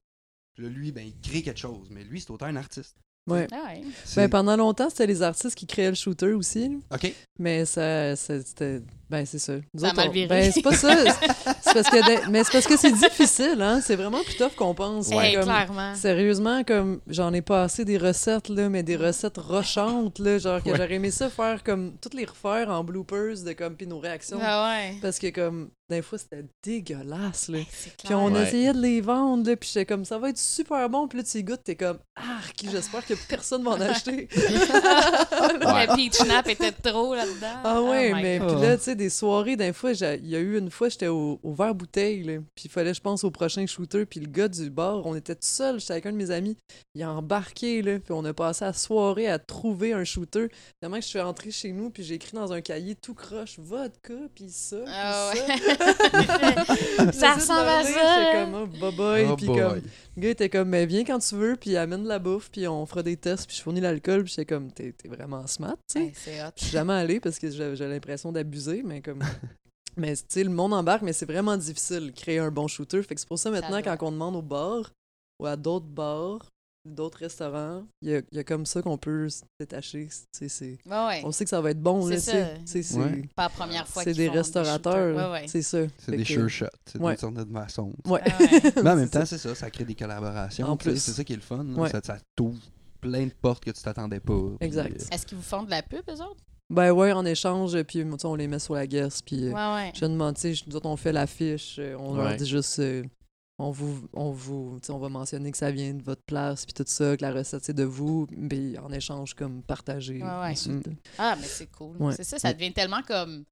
Puis là, lui, ben, il crée quelque chose. Mais lui, c'est autant un artiste. Ouais. Ah ouais. Ben, pendant longtemps, c'était les artistes qui créaient le shooter aussi. Ok. Mais ça, ça- c'était. Ben, c'est ça. Nous Ça a autres, mal on- viré. Ben, c'est pas ça. C'est parce que. de- Mais c'est parce que c'est difficile, hein. C'est vraiment plus tough qu'on pense. Hey, Comme- clairement. Sérieusement, comme j'en ai pas assez des recettes, là, mais des recettes rochantes, là, genre que Ouais. j'aurais aimé ça faire comme toutes les refaire en bloopers de comme puis nos réactions. Ah ouais. Parce que comme des fois c'était dégueulasse là. Puis on Ouais. essayait de les vendre là, puis j'étais comme ça va être super bon, puis là tu y goûtes, t'es comme ah, j'espère que personne va en acheter. Le peach snap était trop là-dedans. Ah ouais, Oh mais God. puis là, tu sais, des soirées, d'un fois, j'ai- il y a eu une fois, j'étais au, au verre bouteille, là, puis il fallait, je pense, au prochain shooter, puis le gars du bar, on était tout seul, j'étais avec un de mes amis, il a embarqué, là, puis on a passé la soirée à trouver un shooter. Que je suis rentrée chez nous, puis j'ai écrit dans un cahier tout croche, vodka, puis ça, puis Ah ça. ouais. ça ressemble à ça. J'étais comme, oh, bye bye, Oh puis boy. comme, le gars était comme, mais viens quand tu veux, puis amène de la bouffe, puis on fera des tests, puis je fournis l'alcool, puis j'étais comme, t'es vraiment smart, tu sais. Ouais, C'est hot. Je suis jamais allée parce que j'ai l'impression d'abuser, mais comme. mais tu sais, le monde embarque, mais c'est vraiment difficile de créer un bon shooter. Fait que c'est pour ça maintenant, quand on demande au bar ou à d'autres bars, d'autres restaurants, il y a, il y a comme ça qu'on peut se détacher. tu sais, c'est- Ouais, ouais. On sait que ça va être bon, là, tu C'est C'est Ouais. Pas la première fois c'est qu'ils des font restaurateurs. C'est ça. C'est Fait des que- sure shots. C'est Ouais. une sorte de. Ouais. Ah ouais. Mais en même temps, c'est ça, ça crée des collaborations. En plus. C'est ça qui est le fun. Ça, ça t'ouvre plein de portes que tu t'attendais pas. puis, Exact. euh, Est-ce qu'ils vous font de la pub, eux autres? Ben ouais, en échange, puis on les met sur la guerre, puis. euh, Ouais, ouais. Je demande, tu sais, nous autres, on fait l'affiche, euh, on leur dit juste, euh, on vous, on vous, on va mentionner que ça vient de votre place, puis tout ça, que la recette c'est de vous, mais en échange comme partagé. Ouais, ouais. ensuite. Ah, mais c'est cool. Ouais. C'est ça, ça devient tellement comme.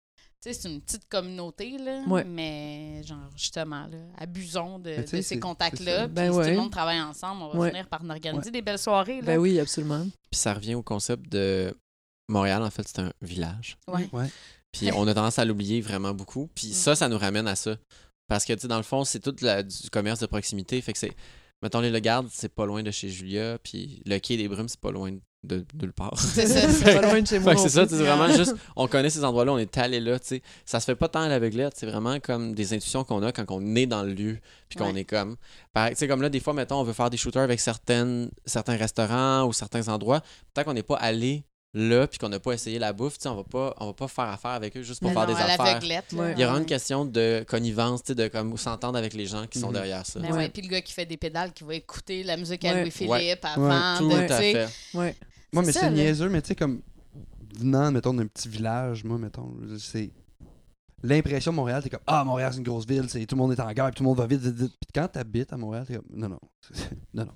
Tu sais, c'est une petite communauté, là. Ouais. Mais, genre, justement, là, abusons de, ces contacts-là. Puis, Ben si tout le monde travaille ensemble, on va Ouais. finir par organiser des belles soirées, là. Ben oui, absolument. Puis ça revient au concept de Montréal, en fait, c'est un village. Ouais. Ouais. Puis on a tendance à l'oublier vraiment beaucoup. Puis Mm. ça, ça nous ramène à ça. Parce que, tu sais, dans le fond, c'est tout la- du commerce de proximité. Fait que c'est. Mettons, les Le Garde, c'est pas loin de chez Julia. Puis le quai des Brumes, c'est pas loin de de nulle part. C'est ça. C'est pas loin de chez moi. C'est ça, c'est vraiment juste, on connaît ces endroits-là, on est allé là, tu sais. Ça se fait pas tant à l'aveuglette, c'est vraiment comme des intuitions qu'on a quand on est dans le lieu, puis qu'on Ouais. est comme. Tu sais, comme là, des fois, mettons, on veut faire des shooters avec certaines, certains restaurants ou certains endroits. Tant qu'on n'est pas allé là, puis qu'on n'a pas essayé la bouffe, tu sais, on va pas, on va pas faire affaire avec eux juste pour Mais faire Non, des à affaires. Ouais. Il y aura Ouais. une question de connivence, tu sais, de comme s'entendre avec les gens qui sont Mhm. derrière ça. Mais Ouais. puis le gars qui fait des pédales, qui va écouter la musique à Ouais. Louis-Philippe avant Tout de, à fait. Ouais. Moi, C'est mais ça, c'est niaiseux, mais tu sais, comme venant, mettons, d'un petit village, moi, mettons, c'est. L'impression de Montréal, t'es comme Ah, Montréal, c'est une grosse ville, c'est tout le monde est en guerre, puis tout le monde va vite, vite, vite. Puis quand t'habites à Montréal, t'es comme Non, non, non,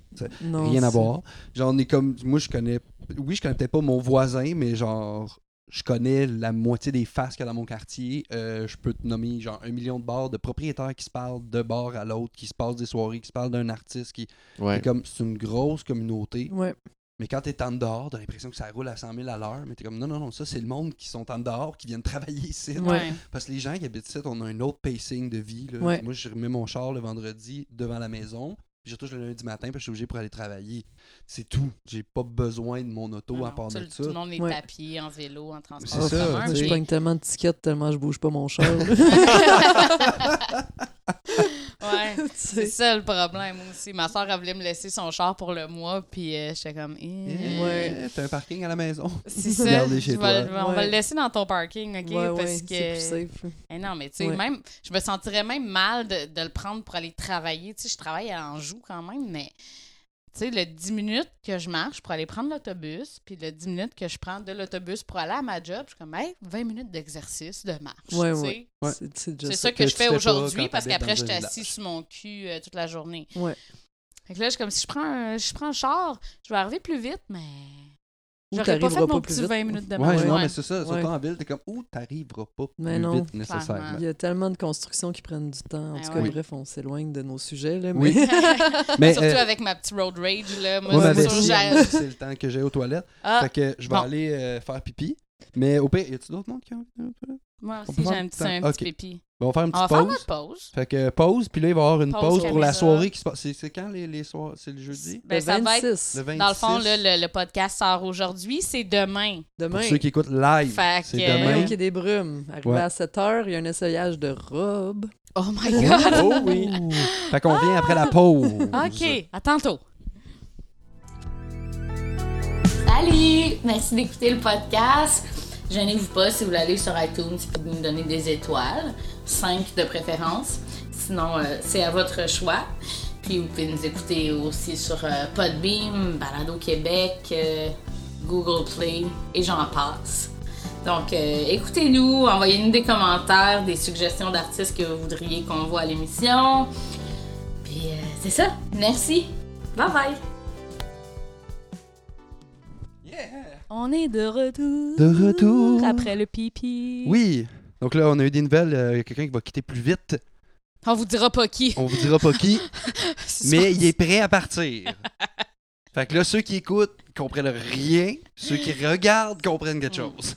non, rien à voir. Genre, on est comme. Moi, je connais. Oui, je connais peut-être pas mon voisin, mais genre. Je connais la moitié des faces qu'il y a dans mon quartier. Euh, je peux te nommer genre un million de bars de propriétaires qui se parlent de bar à l'autre, qui se passent des soirées, qui se parlent d'un artiste. qui Ouais. C'est comme c'est une grosse communauté. Ouais. Mais quand t'es en dehors, t'as l'impression que ça roule à 100 000 à l'heure. Mais t'es comme non, non, non, ça c'est le monde qui sont en dehors, qui viennent travailler ici. Ouais. Parce que les gens qui habitent ici, on a un autre pacing de vie. là. Ouais. Moi, je remets mon char le vendredi devant la maison. Puis je retouche le lundi matin, puis je suis obligé pour aller travailler. C'est tout. J'ai pas besoin de mon auto Non, à part tout, de le- ça. tout le monde est Ouais. à pied, en vélo, en transport C'est ça, commun, je puis- pogne tellement de tickets tellement je bouge pas mon char. Ouais. C'est ça le problème aussi. Ma soeur, elle voulait me laisser son char pour le mois, puis euh, j'étais comme, eh, Eh, Ouais. T'as un parking à la maison. c'est ça. Regardez chez Je vais- toi. on va le laisser dans ton parking, OK? Ouais, parce que. plus safe. Eh non, mais tu sais, même, je me sentirais même mal de, de le prendre pour aller travailler. Tu sais, je travaille à Anjou quand même, mais sais, le 10 minutes que je marche pour aller prendre l'autobus, puis le 10 minutes que je prends de l'autobus pour aller à ma job, je suis comme, hey, 20 minutes d'exercice, de marche. Ouais, tu ouais. Ouais. C'est- ça. ça que, que je tu fais aujourd'hui parce qu'après, j'étais un assis sur mon cul euh, toute la journée. Ouais. Fait que là, je suis comme si je prends un, je prends un char, je vais arriver plus vite, mais. Ou J'aurais pas fait t'arriveras mon plus petit vite. 20 minutes de Ouais, marche. non, ouais. mais c'est ça. Surtout Ouais. en ville, t'es comme, ouh, t'arriveras pas Mais plus non. vite nécessairement. Il y a tellement de constructions qui prennent du temps. En Ouais, tout cas, ouais. bref, on s'éloigne de nos sujets. Là, Oui. mais... Mais, Surtout euh, avec ma petite road rage, là. Moi, ma c'est le temps que j'ai aux toilettes. Ah, Fait que je vais bon. aller euh, faire pipi. Mais au pire, y a-tu d'autres monde qui ont envie d'aller aux toilettes? Moi on aussi, j'ai un petit, un temps. petit Ok. pipi. Bon, on va faire une On va petite faire pause. notre pause. Fait que pause, puis là, il va y avoir une Pause pause pour la soirée qui se passe. C'est quand les, les soirs C'est le jeudi? Ben, le ça va être 26. Le 26. Dans le fond, là, le, le podcast sort aujourd'hui, c'est demain. Demain. Pour ceux qui écoutent live, c'est Demain, au Quai des Brumes. Arrivé Ouais. à 7 h, il y a un essayage de robe. Oh my God! Oh oui. Fait qu'on vient après la pause. OK, à tantôt. Salut! Merci d'écouter le podcast. Gênez-vous pas si vous l'allez sur iTunes et vous nous donnez des étoiles, 5 de préférence. Sinon, euh, c'est à votre choix. Puis vous pouvez nous écouter aussi sur euh, Podbeam, Balado Québec, euh, Google Play et j'en passe. Donc, écoutez-nous, envoyez-nous des commentaires, des suggestions d'artistes que vous voudriez qu'on voit à l'émission. Puis c'est ça. Merci. Bye bye. On est de retour. De retour. Après le pipi. Oui. Donc là, on a eu des nouvelles. Il y a quelqu'un qui va quitter plus vite. On vous dira pas qui. On vous dira pas qui, mais il est prêt à partir. Fait que là, ceux qui écoutent comprennent rien. Ceux qui regardent comprennent quelque chose.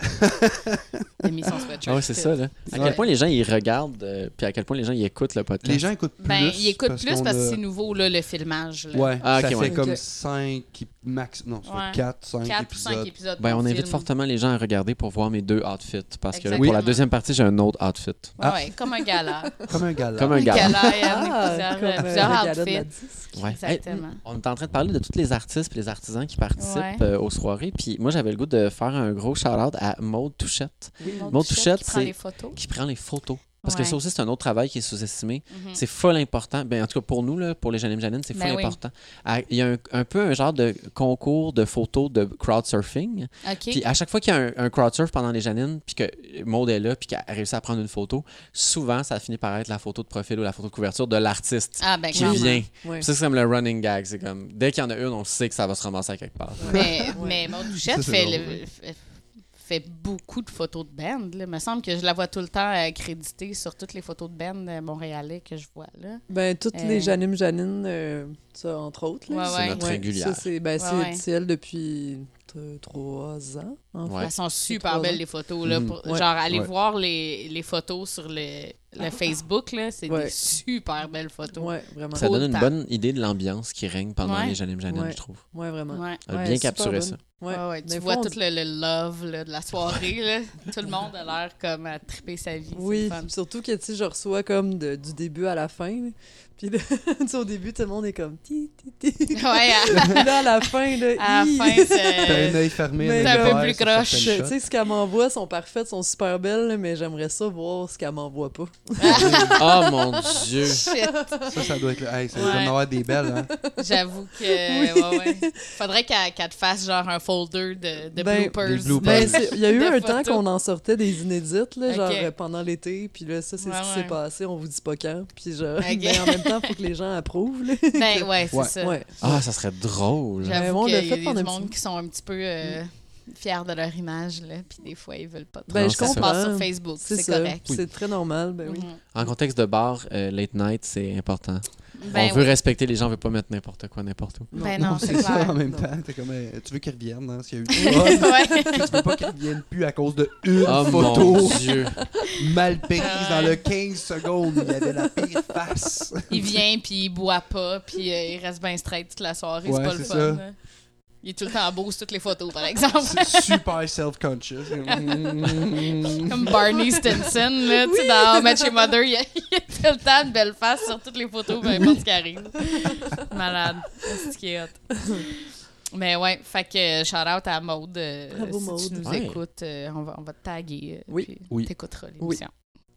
L'émission Sweatshirt. Ah ouais, c'est ça, là. À Ouais. quel point les gens, ils regardent, euh, puis à quel point les gens, ils écoutent le podcast? Les gens écoutent plus. Ben, il écoute plus qu'on parce que a- c'est nouveau, là, le filmage. Là. Ouais, Ah, ça ok, fait ouais. comme Ok. 5 max. Non, ça Ouais. fait 4, 5 4 ou 5 épisodes. épisodes. Ben, on invite filme. fortement les gens à regarder pour voir mes deux outfits. Parce que là, pour la deuxième partie, j'ai un autre outfit. Ouais, Ah. ouais, comme un gala. Comme un gala. Comme un gala. gala, il y a Ah, plusieurs, comme, euh, gala de outfits. Ouais. Hey, Exactement. on est en train de parler de tous les artistes et les artisans qui participent Ouais. euh, aux soirées. Puis moi, j'avais le goût de faire un gros shout-out à Maude Touchette, Maud Maud Touchette, qui prend c'est- les photos. qui prend les photos. Parce que ça aussi, c'est un autre travail qui est sous-estimé. Mhm. C'est full important. Ben, en tout cas, pour nous, là, pour les Janine Janine, c'est full Ben oui. important. Ah, Il y a un, un peu un genre de concours de photos de crowdsurfing. OK. Puis à chaque fois qu'il y a un, un crowdsurf pendant les Janine, puis que Maud est là, puis qu'elle réussit à prendre une photo, souvent, ça finit par être la photo de profil ou la photo de couverture de l'artiste ah, ben, qui vient. Ça, c'est comme le running gag. C'est comme, dès qu'il y en a une, on sait que ça va se ramasser à quelque part. Mais, Ouais. mais Maud Douchette fait, le- ouais. Fait, beaucoup de photos de band. Là. Il me semble que je la vois tout le temps euh, créditée sur toutes les photos de band euh, montréalais que je vois. là. Ben, toutes Euh. les Janine Janine, euh, ça, entre autres. Ouais, C'est ouais. notre Ouais, régulière. Ça, c'est ben, Ouais, c'est- elle depuis euh, trois ans, Ouais. Elles sont super belles, les photos. Là, pour- Ouais. Genre, aller Ouais. voir les, les photos sur le, le Facebook, là, c'est Ouais. des super belles photos. Ouais, vraiment. Ça donne une bonne idée de l'ambiance qui règne pendant Ouais. les Janine Janine, Ouais. je trouve. Ouais, vraiment. Ouais. Elle a Ouais, bien capturé ça. Ouais. Ouais, ouais, tu vois fois, on tout le, le love là, de la soirée. là. tout le monde a l'air comme à triper sa vie. c'est Oui, surtout que, je reçois comme de- du début à la fin. là. Puis, là, tu sais, au début, tout le monde est comme... Ti, ti, ti. Ouais, à, Puis là, à la fin, là... à la fin, T'as un c'est. œil fermé. C'est œil un peu ouvert plus Tu sais, ce qu'elle m'envoie sont parfaites, sont super belles, mais j'aimerais ça voir ce qu'elle m'envoie pas. Oh mon Dieu! Shit. Ça, ça doit être. Hey, ça doit Ouais. en avoir des belles, hein. J'avoue que. ouais, ouais. Faudrait qu'elle te fasse genre un folder de, de Ben, bloopers. Ben, il y a eu un temps qu'on en sortait des inédites, là, genre pendant l'été, puis là, ça, c'est Ouais, ce qui ouais. s'est passé, on vous dit pas quand, puis genre, Ok. ben, en même temps, faut que les gens approuvent, là. Ben, ouais, c'est Ouais. ça. Ouais. Ah, ça serait drôle. J'avoue qu'il y a des qui sont un petit peu euh, fiers de leur image, là, puis des fois, ils veulent pas trop. Ben, Non, je ça. passe sur comprends. Facebook, C'est correct. c'est très normal, ben oui. En contexte de bar, euh, late night, c'est important. Ben on veut oui. respecter les gens, on veut pas mettre n'importe quoi n'importe où. Ben non, c'est C'est ça, en même Non. temps. T'es comme. euh, Tu veux qu'ils reviennent, hein, s'il y a eu Ouais. Tu veux pas qu'ils reviennent plus à cause de une Oh photo mon Dieu! mal prise Ouais. dans le 15 secondes. Il y avait la pire face. Il vient, puis il boit pas, puis euh, il reste bien straight toute la soirée. Ouais, c'est pas le fun. ça. Il est tout le temps beau sur toutes les photos, par exemple. C'est super self-conscious. Comme Barney Stinson, là, tu sais, dans Met Your Mother, il y, a, il y a tout le temps une belle face sur toutes les photos, peu importe ce qui arrive. Malade. C'est ce qui est hot. Mais ouais, fait que shout out à Maude. euh, Bravo, si Maude. tu nous Ouais. écoutes, euh, on, va, on va te taguer. euh, Oui. Oui. T'écouteras l'émission.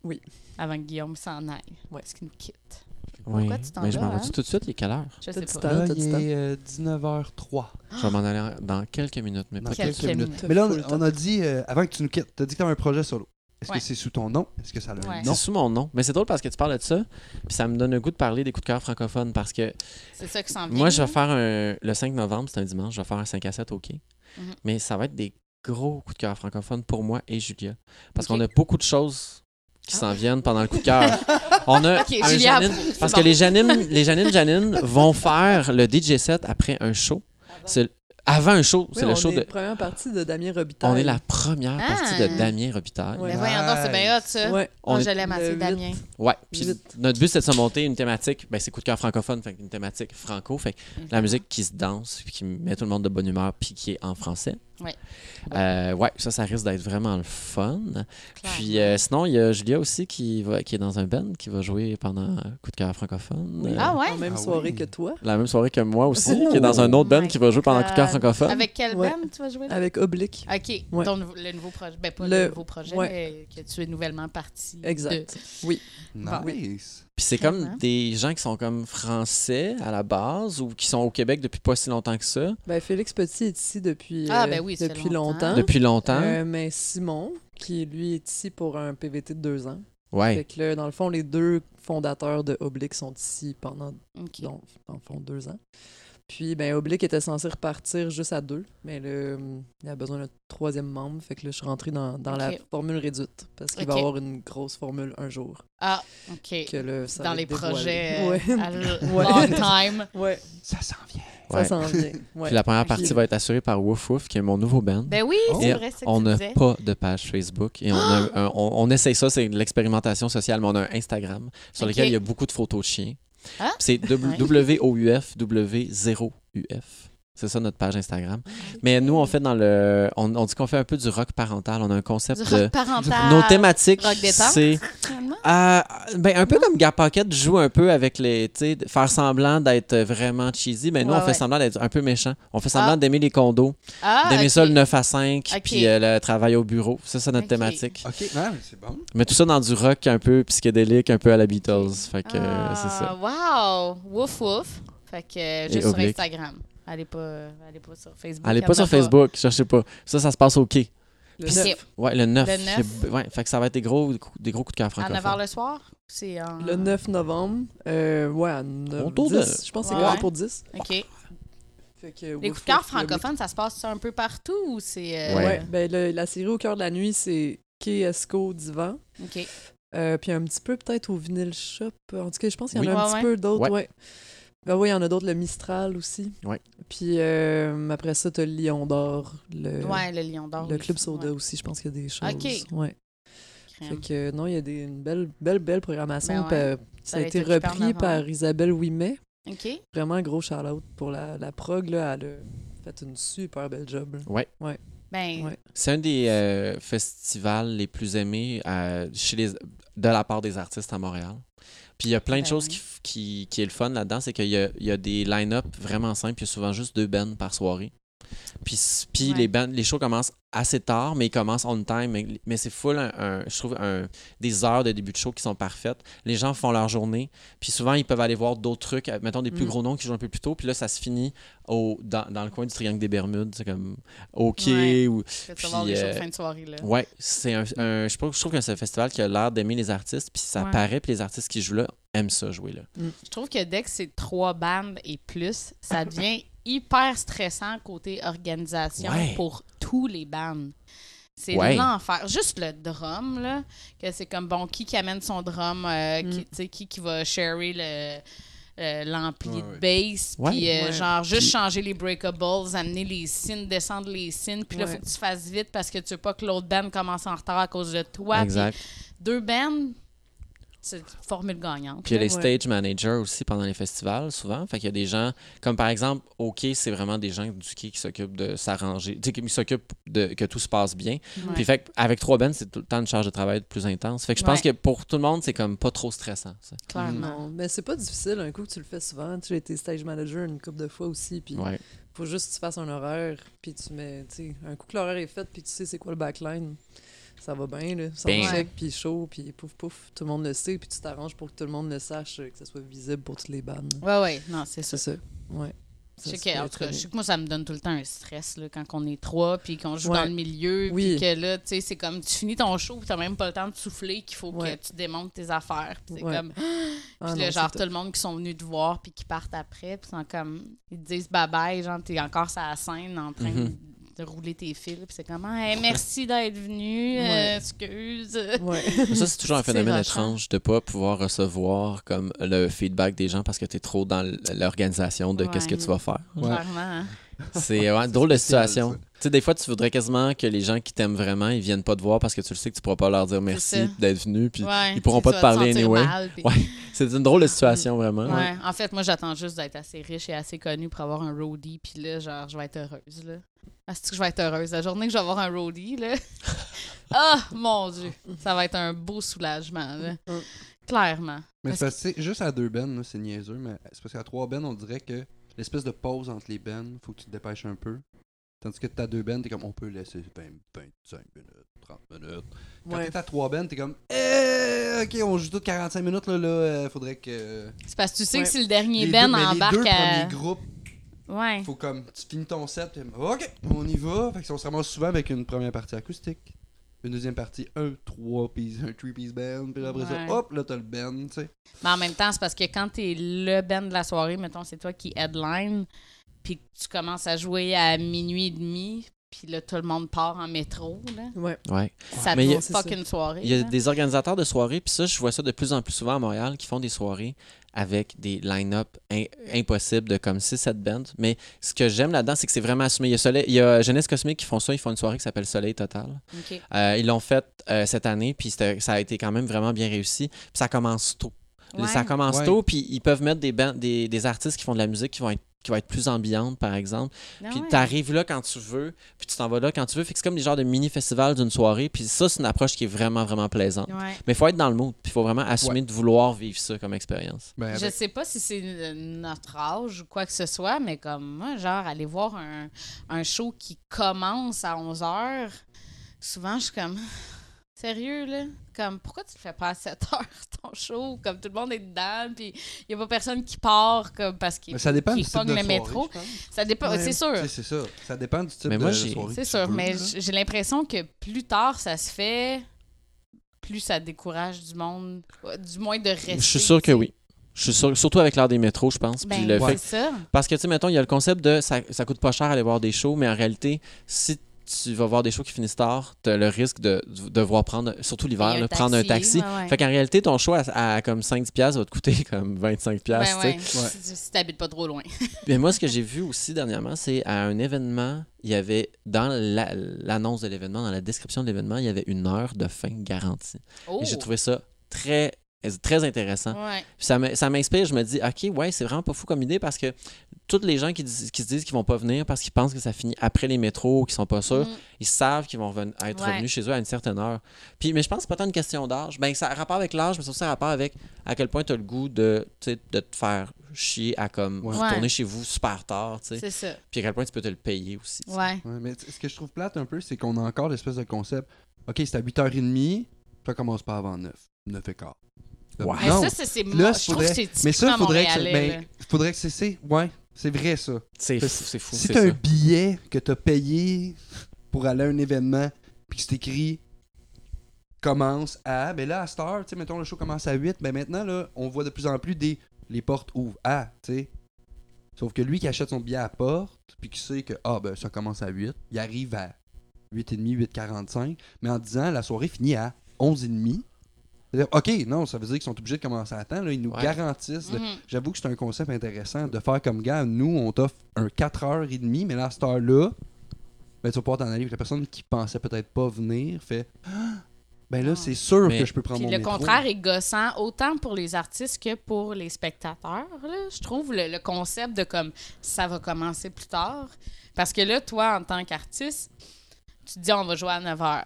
Oui. Avant que Guillaume s'en aille. Ouais. Parce qu'il nous quitte. Oui. Pourquoi tu t'en Mais je vas, m'en hein? vais tout de suite, les quelle heure? Je sais pas. Là, du il est euh, 19h03. Je vais m'en aller dans quelques minutes, mais Dans pas quelques quelques minutes. minutes. Mais là, Full on, on a dit, euh, avant que tu nous quittes, tu as dit que tu un projet solo. Est-ce Ouais. que c'est sous ton nom? Est-ce que ça a un Ouais. nom? C'est sous mon nom. Mais c'est drôle parce que tu parles de ça, puis ça me donne le goût de parler des coups de cœur francophones parce que C'est ça qui s'en vient. moi, je vais là. faire un. Le 5 novembre, c'est un dimanche, je vais faire un 5 à 7 OK. Mhm. Mais ça va être des gros coups de cœur francophones pour moi et Julia. Parce Ok. qu'on a beaucoup de choses qui Ah. s'en viennent pendant le coup de cœur. On a Ok, un Julia, Janine- parce bon. que les Janine, les Janine Janine vont faire le DJ set après un show. C'est avant un show, c'est le on show est de. première partie de Damien Robitaille. On est la première Ah. partie de Damien Robitaille. Ouais. Mais voyons donc, c'est bien hot, ça. Ouais. On Oh, est- assez, le Damien. Ouais, puis notre but c'est de se monter une thématique, ben c'est coup de cœur francophone, fait une thématique franco, fait la musique qui se danse, puis qui met tout le monde de bonne humeur, puis qui est en français. Ouais. Euh, ouais, ça, ça risque d'être vraiment le fun. Puis euh, sinon, il y a Julia aussi qui, va, qui est dans un band, qui va jouer pendant coup de cœur francophone. Oui. Euh, Ah ouais? En même Ah soirée oui. que toi, La même soirée que moi aussi, Oh qui est dans un autre band my qui va jouer pendant coup de cœur francophone. Avec quel Ouais. band tu vas jouer? Là? avec Oblique. OK. Ouais. Ton nouveau- le nouveau projet. Ben, pas le, Le- nouveau projet, ouais. mais que tu es nouvellement parti. Exact. Nice. Puis c'est comme des gens qui sont comme français à la base ou qui sont au Québec depuis pas si longtemps que ça. Ben, Félix Petit est ici depuis, Ah, euh, ben oui, fait depuis longtemps. longtemps. Depuis longtemps. Euh, mais Simon, qui lui est ici pour un PVT de deux ans. ouais. Fait que là, dans le fond, les deux fondateurs de Oblique sont ici pendant, dans le fond, deux ans. Puis, ben, Oblique était censé repartir juste à deux, mais là, hum, il a besoin d'un troisième membre. Fait que là, je suis rentrée dans, dans la formule réduite, parce qu'il va y avoir une grosse formule un jour. Ah, OK. Que là, ça Dans les dévoilé. projets euh, Ouais. à long time. Ouais, Ça s'en vient. Ouais. ça s'en vient. Ouais. Puis la première Puis- partie va être assurée par Woof Woof, qui est mon nouveau band. Ben oui, Oh. c'est vrai, c'est ce que on n'a pas de page Facebook et on, a un- on, on essaye ça, c'est de l'expérimentation sociale, mais on a un Instagram sur lequel il y a beaucoup de photos de chiens. Ah. C'est. WOUF, W0UF. C'est ça notre page Instagram. Mais nous, on fait dans le. On, on dit qu'on fait un peu du rock parental. On a un concept Du de. rock parental. Nos thématiques, c'est. Euh, ben, un peu comme Gap Pocket joue un peu avec les. Tu faire semblant d'être vraiment cheesy. Mais nous, Ouais, on fait ouais. semblant d'être un peu méchant. On fait semblant Ah. d'aimer les condos, Ah, d'aimer ça le 9 à 5, Ok. puis euh, le travail au bureau. Ça, c'est notre thématique. OK, ouais, mais c'est bon. Mais tout ça dans du rock un peu psychédélique, un peu à la Beatles. Fait que euh, Ah, c'est ça. Wow! Wouf wouf. Fait que euh, juste sur. Instagram. Allez pas, allez pas sur Facebook. Allez pas sur Facebook, cherchez pas. Ça, ça se passe au quai. Le Puis neuf. c'est Ouais, le 9. Le 9. C'est- Ouais, fait que ça va être des gros, des gros coups de cœur à francophones. 9h le soir? C'est en... Le 9 novembre, euh, ouais, à 9, Autour 10, de- je pense que c'est Ouais. grave pour 10. OK. Fait que, Les coups de cœur le francophones, ça se passe un peu partout ou c'est... euh, Ouais. Ouais, ben le- la série Au cœur de la nuit, c'est Esco Divan. OK. Euh, puis un petit peu peut-être au Vinyl Shop. En tout cas, je pense qu'il y en Oui. a un Ouais, petit ouais. peu d'autres, Ouais. Ben oui, il y en a d'autres, le Mistral aussi. Ouais. Puis euh, après ça, t'as le Lion d'Or, le, Ouais, le Lion d'Or. le oui. Club Soda Ouais. aussi, je pense qu'il y a des choses. Ok. Ouais. Crème. Fait que non, il y a des, une belle, belle, belle programmation. Ben ouais. euh, Ça ça a été repris par Isabelle Ouimet. OK. Vraiment gros shout-out pour la, la prog. Là, elle a fait une super belle job. là. Ben, Ouais. C'est un des euh, festivals les plus aimés euh, chez les, de la part des artistes à Montréal. Puis il y a plein de Ben choses oui. qui, qui, qui est le fun là-dedans, c'est qu'il y a, il y a des line-up vraiment simples, il y a souvent juste deux bands par soirée. Puis, puis Ouais. les, bands, les shows commencent assez tard, mais ils commencent on time. Mais, mais c'est full, un, un- je trouve, un, des heures de début de show qui sont parfaites. Les gens font leur journée, puis souvent ils peuvent aller voir d'autres trucs, euh, mettons des plus Mm. gros noms qui jouent un peu plus tôt, puis là ça se finit au, dans, dans le coin du triangle des Bermudes, c'est comme OK Ouais. ou Puis, les shows de euh, fin de soirée, là. Ouais, c'est un, un- je, trouve, je trouve que c'est un festival qui a l'air d'aimer les artistes, puis ça Ouais. paraît, puis les artistes qui jouent là aiment ça jouer là. Je trouve que dès que c'est trois bandes et plus, ça devient hyper stressant côté organisation Ouais. pour tous les bandes. C'est Ouais. l'enfer. Juste le drum, là, que c'est comme, bon, qui qui amène son drum, euh, Mm. qui, tu sais, qui, qui va sharer le euh, l'ampli Ouais, de bass, Ouais. puis euh, Ouais. genre juste changer les breakables, amener les signes, descendre les signes, puis là, Ouais. faut que tu fasses vite parce que tu veux pas que l'autre band commence en retard à cause de toi. Exact. deux bands, c'est formule gagnante. Puis il y a les Ouais. stage managers aussi pendant les festivals, souvent. Fait qu'il y a des gens, comme par exemple, au quai, c'est vraiment des gens du quai qui s'occupent de s'arranger, tu sais, qui s'occupent de que tout se passe bien. Ouais. Puis fait avec trois bands, c'est tout le temps une charge de travail plus intense. Fait que je pense Ouais. que pour tout le monde, c'est comme pas trop stressant. ça. Clairement. Mais c'est pas difficile. Un coup que tu le fais souvent. Tu as été stage manager une couple de fois aussi. Puis Ouais. faut juste que tu fasses un horaire. Puis tu mets, tu sais, un coup que l'horaire est fait, puis tu sais c'est quoi le backline. Ça va bien, là. Son Bam. check, puis chaud, puis pouf, pouf, tout le monde le sait, puis tu t'arranges pour que tout le monde le sache, euh, que ça soit visible pour toutes les bandes. Ouais, ouais, non, c'est ça. C'est ça, ouais. Je sais que, en tout cas, je sais que moi, ça me donne tout le temps un stress là, quand on est trois, puis qu'on joue Ouais. dans le milieu, Oui. puis que là, tu sais, c'est comme tu finis ton show, puis t'as même pas le temps de souffler, qu'il faut Ouais. que tu démontes tes affaires. Puis c'est Ouais. comme. Ah Puis non, là, genre, tout le monde qui sont venus te voir, puis qui partent après, puis sont comme. Ils te disent bye bye, genre, t'es encore sur la scène en train de, de rouler tes fils, puis c'est comme, Hey, merci d'être venu, euh, Ouais. excuse. Ouais. Mais Ça, c'est toujours un phénomène étrange de pas pouvoir recevoir comme le feedback des gens parce que tu es trop dans l'organisation de qu'est-ce que tu vas faire. Ouais. Clairement. C'est ouais, drôle de situation. Tu sais, des fois, tu voudrais quasiment que les gens qui t'aiment vraiment, ils viennent pas te voir parce que tu le sais que tu pourras pas leur dire merci d'être venu. Puis Ouais, ils pourront pas te parler anyway. mal, puis- Ouais. c'est une drôle de situation, vraiment. Ouais. En fait, moi, j'attends juste d'être assez riche et assez connue pour avoir un roadie. Puis là, genre, je vais être heureuse, là. Est-ce que je vais être heureuse? La journée que je vais avoir un roadie, là. Ah, mon Dieu! Ça va être un beau soulagement, là. Mm. Clairement. Mais c'est que juste à deux bennes, c'est niaiseux, mais c'est parce qu'à trois bennes, on dirait que l'espèce de pause entre les bennes, faut que tu te dépêches un peu. Tandis que t'as deux bennes, t'es comme, on peut laisser 20, 25 minutes, 30 minutes. Quand Ouais. t'es à trois bennes, t'es comme, eh, ok, on joue toutes 45 minutes, là, là, euh, faudrait que. C'est parce que tu sais Ouais. que si le dernier Les Ben deux- mais embarque les deux à. premiers groupes, Ouais. faut comme, tu finis ton set, t'es comme, ok, on y va. Fait que on se ramasse souvent avec une première partie acoustique. Une deuxième partie, un trois piece, un three piece band, puis après Ouais. ça, hop, là t'as le band, tu sais. Mais en même temps, c'est parce que quand t'es le Ben de la soirée, mettons, c'est toi qui headline, puis que tu commences à jouer à minuit et demi, puis là, tout le monde part en métro, là. Ouais. Ouais. Ça Mais te il y a- fuck une soirée. Il y a là. des organisateurs de soirées, puis ça, je vois ça de plus en plus souvent à Montréal, qui font des soirées avec des line-up in- impossibles de comme 6-7 bands. Mais ce que j'aime là-dedans, c'est que c'est vraiment assumé. Il y a, Soleil, il y a Jeunesse Cosmique qui font ça, ils font une soirée qui s'appelle Soleil Total. Euh, ils l'ont fait euh, cette année, puis ça a été quand même vraiment bien réussi. Puis ça commence tôt. Ouais. Ça commence Ouais. tôt, puis ils peuvent mettre des, bands- des, des artistes qui font de la musique qui vont être qui va être plus ambiante, par exemple. Ah Puis ouais. t'arrives là quand tu veux, puis tu t'en vas là quand tu veux. Fait que c'est comme des genres de mini-festivals d'une soirée. Puis ça, c'est une approche qui est vraiment, vraiment plaisante. Ouais. Mais il faut être dans le mood, puis il faut vraiment assumer de vouloir vivre ça comme expérience. Ben, Je sais pas si c'est notre âge ou quoi que ce soit, mais comme moi, genre, aller voir un, un show qui commence à 11h, souvent, je suis comme. Sérieux, là? Comme, pourquoi tu le fais pas à 7 heures, ton show? Comme tout le monde est dedans, puis il y a pas personne qui part comme, parce qu'il ça dépend du type de le soirée, métro. Ça dépend, Ouais. c'est sûr. C'est ça. Ça dépend du type Mais moi, de j'ai- soirée. C'est sûr, veux, mais j'ai l'impression que plus tard ça se fait, plus ça décourage du monde, du moins de rester. Je suis sûr que oui. Je suis sûr, surtout avec l'heure des métros, je pense. Puis Ben, le fait ça. Parce que, tu sais, mettons, il y a le concept de ça, ça coûte pas cher aller voir des shows, mais en réalité, si tu vas voir des shows qui finissent tard, tu as le risque de de devoir prendre, surtout l'hiver, prendre un taxi, ouais, ouais. Fait qu'en réalité, ton show à, à comme 5-10$ piastres va te coûter comme 25$. Ben piastres, tu sais. ouais, si, t'habites pas trop loin. Mais moi, ce que j'ai vu aussi dernièrement, c'est à un événement, il y avait dans la- l'annonce de l'événement, dans la description de l'événement, il y avait une heure de fin garantie. Oh! Et j'ai trouvé ça très, très intéressant. Ouais. Ça ça m'inspire, je me dis, OK, ouais, c'est vraiment pas fou comme idée parce que toutes les gens qui, dis- qui se disent qu'ils vont pas venir parce qu'ils pensent que ça finit après les métros ou qu'ils sont pas sûrs, Mm. ils savent qu'ils vont être Ouais. revenus chez eux à une certaine heure. Puis, mais je pense que c'est pas tant une question d'âge. Ben, ça a rapport avec l'âge, mais c'est aussi un rapport avec à quel point tu as le goût de, de te faire chier à comme Ouais. retourner Ouais. chez vous super tard, tu sais. C'est ça. Puis à quel point tu peux te le payer aussi. Ouais. Ouais, mais ce que je trouve plate un peu, c'est qu'on a encore l'espèce de concept. Ok, c'est à 8h30, ça commence pas avant 9. 9 et quart. Comme, Ouais. Mais Non. ça, c'est, Là, moi, je trouve faudrait- que c'est mais ça, faudrait que, ben, faudrait que c'est, c'est. Ouais, c'est vrai ça. C'est fou, c'est fou. si c'est t'as un ça. billet que t'as payé pour aller à un événement, puis que c'est écrit commence à. Ben là, à Star, tu sais, mettons le show commence à 8, ben maintenant, là, on voit de plus en plus des. Les portes ouvrent à, tu sais. Sauf que lui qui achète son billet à la porte, puis qui sait que, ah, ben ça commence à 8, il arrive à 8h30, 8h45, mais en disant la soirée finit à 11h30. Ok, non, ça veut dire qu'ils sont obligés de commencer à temps. Là, ils nous Ouais. garantissent. Mhm. J'avoue que c'est un concept intéressant de faire comme gars, nous, on t'offre un 4h30, mais là, à cette heure-là, ben, tu vas pouvoir t'en aller. La personne qui pensait peut-être pas venir fait Ah, Ben là, Ah. c'est sûr Mais- que je peux prendre Puis mon le métro. contraire est gossant autant pour les artistes que pour les spectateurs. là. Je trouve le, le concept de comme ça va commencer plus tard. Parce que là, toi, en tant qu'artiste, tu te dis on va jouer à 9 h.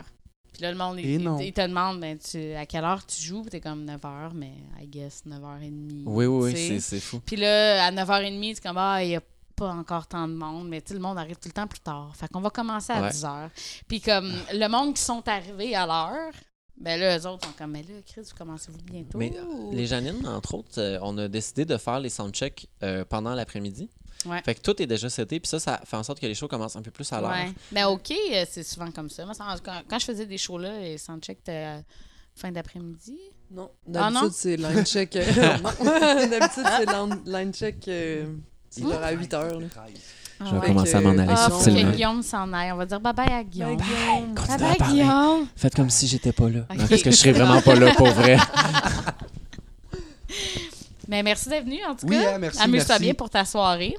Puis là, le monde, il, te demande ben, tu, à quelle heure tu joues? Puis t'es comme 9 h, mais I guess 9 h 30. Oui, oui, oui, c'est- c'est fou. Puis là, à 9h30, c'est comme, ah, il y a, pas encore tant de monde, mais tu sais, le monde arrive tout le temps plus tard. Fait qu'on va commencer à Ouais. 10 heures. Puis comme le monde qui sont arrivés à l'heure, ben là, eux autres sont comme, mais là, Chris, vous commencez-vous bientôt? Mais les Janines, entre autres, euh, on a décidé de faire les soundchecks euh, pendant l'après-midi. Ouais. Fait que tout est déjà seté, puis ça, ça fait en sorte que les shows commencent un peu plus à l'heure. Ouais. Ben OK, euh, c'est souvent comme ça. Moi, quand, quand je faisais des shows-là, les soundchecks étaient fin d'après-midi? Non, Ah, non? d'habitude, c'est line check. euh, d'habitude, c'est line, check euh, Hmm? vers à 8 heures. là. Je vais commencer à m'en aller Ah, subtilement. que Guillaume s'en aille. On va dire bye-bye à Guillaume. Bye, Guillaume. Parler. Guillaume. Faites comme si j'étais pas là. Ok. Non, parce que je serais vraiment pas là pour vrai. Mais merci d'être venu, en tout Oui, cas. hein, merci, Amuse-toi bien pour ta soirée.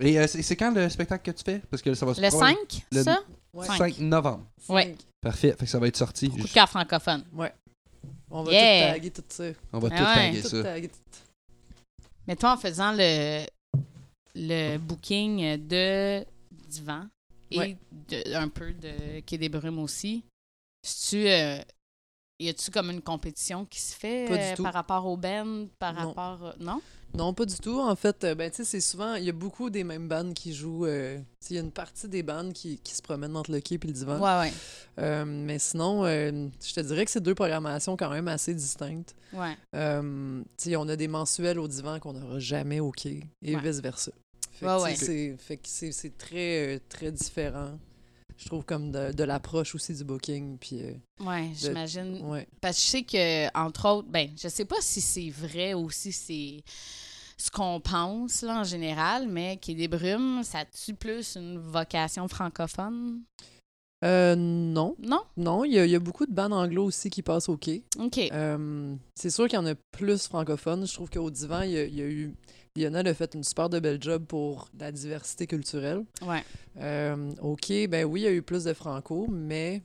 Et euh, c'est quand le spectacle que tu fais? Parce que ça va se Le faire 5, le- ça? Ouais. 5 novembre. Ouais. Parfait. Fait que ça va être sorti. Coup de cœur francophone. On va Yeah. tout taguer tout ça. On va Ah tout ouais. taguer Tout ça. taguer tout. Mais toi, en faisant le, le booking de Divan et Ouais. de- un peu de Quai des Brumes aussi, tu euh, y a-tu comme une compétition qui se fait euh, par rapport au band, par Non. rapport... euh, non? Non, pas du tout. En fait, euh, ben, tu sais, c'est souvent, il y a beaucoup des mêmes bandes qui jouent. euh, il y a une partie des bandes qui, qui se promènent entre le quai et le divan. Ouais, ouais. Euh, mais sinon, euh, je te dirais que c'est deux programmations quand même assez distinctes. Ouais. Tu sais, on a des mensuels au divan qu'on n'aura jamais au quai et Ouais. vice-versa. Fait que, Ouais, ouais. c'est- très, très différent. Je trouve comme de, de l'approche aussi du booking. Puis, euh, Ouais, j'imagine. ouais. Parce que je sais que, entre autres, ben, je sais pas si c'est vrai ou si c'est ce qu'on pense, là, en général, mais Quai des Brumes, ça tue plus une vocation francophone? Euh, non. Non? Non, il y, a- il y a beaucoup de bandes anglo aussi qui passent au quai. OK. Euh, c'est sûr qu'il y en a plus francophones. Je trouve qu'au divan, il y, a, il y a eu. Lionel a fait une super de belle job pour la diversité culturelle. Ouais. Euh, OK, ben oui, il y a eu plus de franco, mais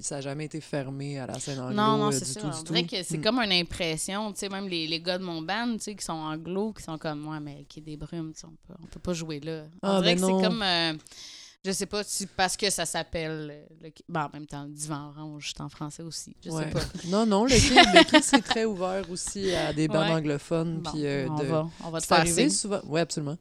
ça n'a jamais été fermé à la scène anglo. Non, non, euh, c'est ça. tout, On dirait que c'est Mm. comme une impression, tu sais, même les, les gars de mon band, tu sais, qui sont anglo, qui sont comme, ouais, mais qui est des brumes, on peut, on peut pas jouer là. On Ah, dirait ben que c'est comme, euh, je sais pas, si, parce que ça s'appelle, euh, le, bon, en même temps, divan orange, c'est en français aussi, je Ouais. sais pas. Non, non, le le quai, c'est très ouvert aussi à des bandes Ouais. anglophones. Bon, puis, euh, on, de- va, on va te faire souvent. Oui, absolument.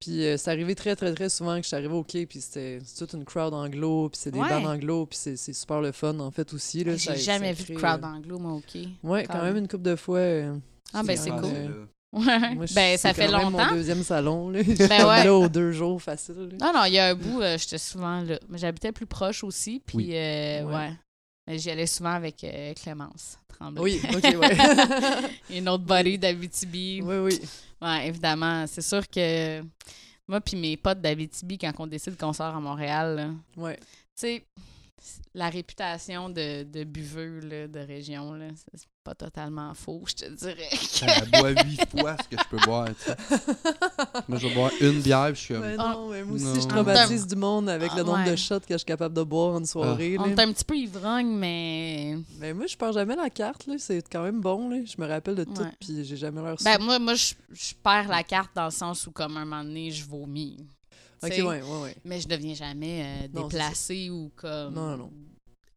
Puis euh, c'est arrivé très, très, très souvent que je suis arrivé au quai, puis c'était toute une crowd anglo, puis c'est des Ouais. bandes anglo, puis c'est super le fun, en fait, aussi. J'ai jamais ça vu de crowd euh, anglo, moi, OK. Ouais, quand quand même. même une couple de fois. euh, Ah, ben, c'est euh, cool. euh, Ouais. moi, ben, ça fait longtemps. mon deuxième salon, là. Ben ouais. là aux deux jours, facile. là. Non, non, il y a un bout, euh, j'étais souvent là. Mais j'habitais plus proche aussi, puis Oui. euh, Ouais. ouais. Mais j'y allais souvent avec euh, Clémence Tremblay. Oui, ok, ouais. Et une autre buddy d'Abitibi. oui, oui. Ouais, évidemment. C'est sûr que moi puis mes potes d'Abitibi, quand on décide qu'on sort à Montréal, là, tu sais, la réputation de, de buveux là, de région, là, c'est pas totalement faux, je te dirais. Elle boit huit fois ce que je peux boire. tu sais. Moi, je vais boire une bière, je suis comme. Ouais, Ah. non, mais moi aussi, Non. je traumatise du monde avec Ah, le nombre ouais. de shots que je suis capable de boire en une soirée. On là. est un petit peu ivrogne, mais... Mais moi, je perds jamais la carte, là. C'est quand même bon, là. Je me rappelle de tout, Ouais. puis j'ai jamais l'air Ben, moi, moi je, je perds la carte dans le sens où, comme un moment donné, je vomis. Ok, Tu sais, ouais, ouais, ouais. Mais je deviens jamais euh, Non, déplacée ou comme. Non, non, non.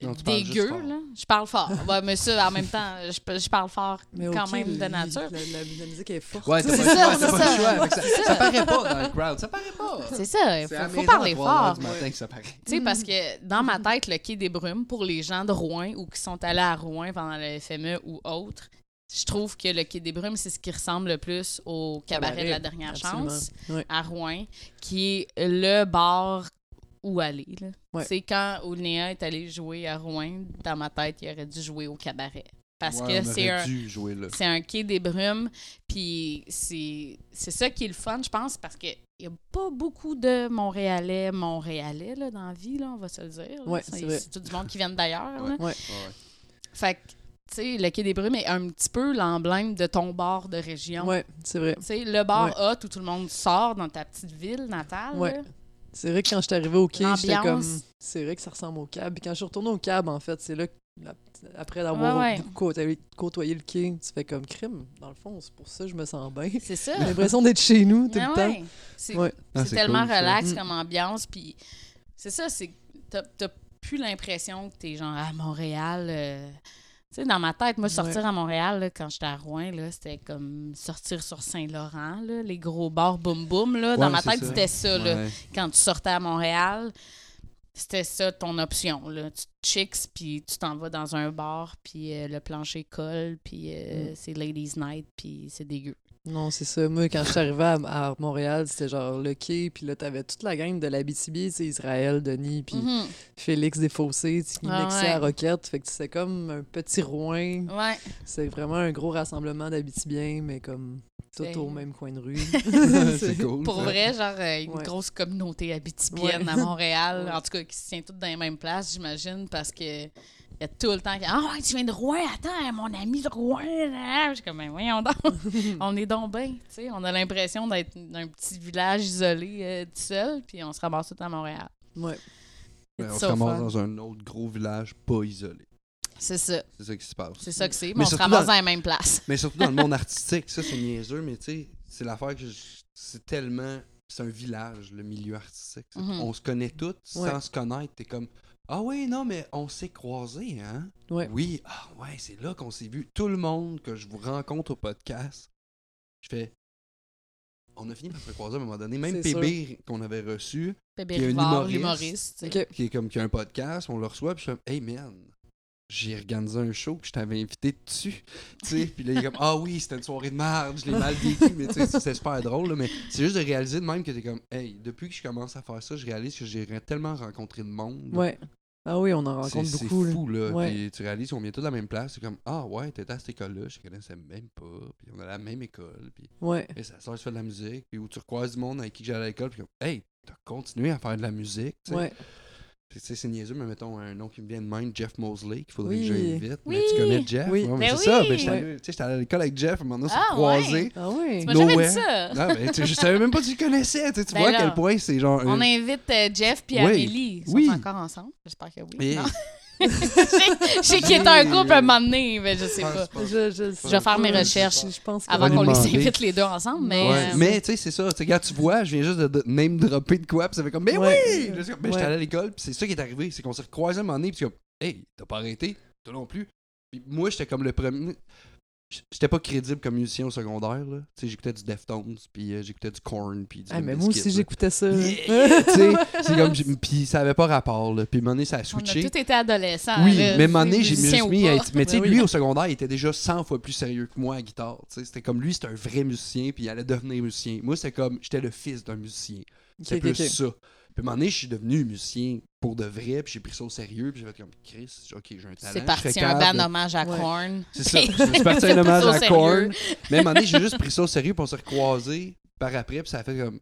Non, tu parles juste dégueu, là. Je parle fort. ouais, mais ça, en même temps, je, je parle fort Mais quand même de nature. La, la- la musique est forte. Ouais, C'est ça, c'est ça. paraît pas dans le crowd. Ça paraît pas. C'est ça, il faut, parler à 3 heures fort. Tu sais, parce que dans ma tête, le quai des brumes, pour les gens de Rouen ou qui sont allés à Rouen pendant le FME ou autre, je trouve que le quai des brumes, c'est ce qui ressemble le plus au cabaret, de la dernière absolument. chance à Rouen, qui est le bar où aller. C'est quand Ounéa est allé jouer à Rouen, dans ma tête, il aurait dû jouer au cabaret. Parce Ouais, que c'est un, c'est un quai des brumes, puis c'est c'est ça qui est le fun, je pense, parce qu'il n'y a pas beaucoup de Montréalais, Montréalais là, dans la vie, là, on va se le dire. Ouais, c'est tout du monde qui vient d'ailleurs. Ouais. là. Ouais. Ouais. Fait que, sais, le quai des brumes est un petit peu l'emblème de ton bar de région. Ouais, c'est vrai. Tu sais, le bar Ouais. hot où tout le monde sort dans ta petite ville natale. Ouais. là. C'est vrai que quand je suis arrivé au quai, j'étais comme. C'est vrai que ça ressemble au cab. Puis quand je suis retourné au cab, en fait, c'est là que, la- après d'avoir Ouais, ouais. côtoyé, côtoyé le quai, tu fais comme crime. Dans le fond, c'est pour ça que je me sens bien. C'est ça. J'ai l'impression d'être chez nous tout Ah le temps. ouais. C'est Ouais. Ah, c'est tellement cool, relax Mm. comme ambiance. Puis c'est ça, c'est t'as t'as plus l'impression que t'es genre à Montréal, euh, Tu sais, dans ma tête, moi, sortir à Montréal, là, quand j'étais à Rouen, là, c'était comme sortir sur Saint-Laurent, là, les gros bars boum-boum. Là. dans ma tête, ça. c'était ça. Là. Ouais. Quand tu sortais à Montréal, c'était ça ton option. Là. Tu te chicks, puis tu t'en vas dans un bar, puis euh, le plancher colle, puis euh, Mm. c'est Ladies Night, puis c'est dégueu. Non, c'est ça. Moi, quand je suis arrivée à, à Montréal, c'était genre le quai, puis là, t'avais toute la gang de l'Abitibi, tu sais, Israël, Denis, puis Mhm. Félix Desfossés, qui Ah mixait ouais. à Roquette. Fait que c'est comme un petit Rouen. Ouais. C'est vraiment un gros rassemblement d'Abitibiens, mais comme tout C'est- au même coin de rue. c'est cool. Pour ça. vrai, genre, euh, une Ouais. grosse communauté habitibienne Ouais. à Montréal, Ouais. en tout cas, qui se tient toutes dans les mêmes places, j'imagine, parce que il y a tout le temps qui Ah ouais, tu viens de Rouen, attends, mon ami de Rouen, là. Je suis comme, ben voyons donc, on est donc bien, tu sais, on a l'impression d'être d'un petit village isolé euh, tout seul, puis on se ramasse tout à Montréal. Ouais. It's on se ramasse fun. dans un autre gros village pas isolé. C'est ça, C'est ça qui se passe. c'est ça que c'est, mais, Mais on se ramasse dans- dans... les mêmes places. Mais surtout dans le monde artistique, ça c'est niaiseux, mais tu sais, c'est l'affaire que je- c'est tellement. C'est un village, le milieu artistique. Mhm. On se connaît tous sans se connaître. T'es comme Ah oui, non, mais on s'est croisés, hein? Ouais. Oui, ah ouais, c'est là qu'on s'est vu. Tout le monde que je vous rencontre au podcast, je fais. On a fini par se croiser à un moment donné. Même C'est PB qu'on avait reçu, Bébé Puis un Rivard, humoriste. l'humoriste. Ok. qui est comme qui a un podcast, on le reçoit, puis je fais Hey man, j'ai organisé un show, puis je t'avais invité dessus. Tu sais, puis là, il est comme Ah oui, c'était une soirée de merde, je l'ai mal vécu, mais tu sais, c'est super drôle, là, mais c'est juste de réaliser de même que t'es comme Hey, depuis que je commence à faire ça, je réalise que j'ai tellement rencontré de monde. Ouais. Ah oui, on en C'est rencontre c'est beaucoup. là. fou, là. Ouais. Puis tu réalises qu'on vient tous de la même place. C'est comme, ah ouais, t'étais à cette école-là, je connaissais même pas. Puis on a la même école. Puis Ouais. et ça sort, tu fais de la musique. Puis où tu recroises du monde avec qui j'allais à l'école. Puis comme, hey, t'as continué à faire de la musique. Ouais. Tu c'est niaiseux, mais mettons un nom qui me vient de même, Jeff Mosley, qu'il faudrait Oui. que j'invite. Mais Oui. tu connais Jeff? Oui. Ouais, mais Ben c'est ça. Ben, j'étais Ouais. allé- tu sais, j'étais allé à l'école avec Jeff, à un moment donné, on s'est Ah, croisés. Ah oui. Tu m'as jamais dit ça. Non, mais tu sais, je savais même pas que tu le connaissais. Tu sais, tu Ben vois là. à quel point c'est genre. On invite euh, Jeff puis Oui. Amélie. Ils sont Oui. encore ensemble? J'espère que oui. Et- Non. Je sais- qu'ils étaient un couple à un moment donné, mais je sais pas. Je, je, Je vais faire mes recherches Je pense que Avant va qu'on les invite les deux ensemble, mais... Ouais, euh, mais tu sais, c'est ça. Quand tu vois, je viens juste de, name dropper de quoi, puis ça fait comme, mais Ouais. oui! Ben, j'étais Ouais. allé à l'école, puis c'est ça qui est arrivé. C'est qu'on s'est recroisés un moment donné, puis comme, hey, t'as pas arrêté, toi non plus. Puis moi, j'étais comme le premier. J'étais pas crédible comme musicien au secondaire, là. Tu sais, j'écoutais du Deftones, puis euh, j'écoutais du Korn, puis du Ah, mais moi aussi, là. j'écoutais ça. Yeah, tu sais, c'est comme, puis ça avait pas rapport, là. Puis à un moment donné, ça a on a switché. tous été adolescents. Oui, là, mais à un moment donné, j'ai mis à être. Mais tu sais, Ben lui, au secondaire, il était déjà 100 fois plus sérieux que moi à guitare. tu sais. C'était comme lui, c'était un vrai musicien, puis il allait devenir musicien. Moi, c'était comme, j'étais le fils d'un musicien. C'est plus ça. Puis à un moment donné, je suis devenu musicien pour de vrai, puis j'ai pris ça au sérieux, puis j'ai fait comme, Chris, ok, j'ai un talent. C'est parti un ban hommage à Ouais. Korn. C'est ça. C'est parti un hommage à. Korn. Mais à un moment donné, j'ai juste pris ça au sérieux, puis on s'est recroisés par après, puis ça a fait comme,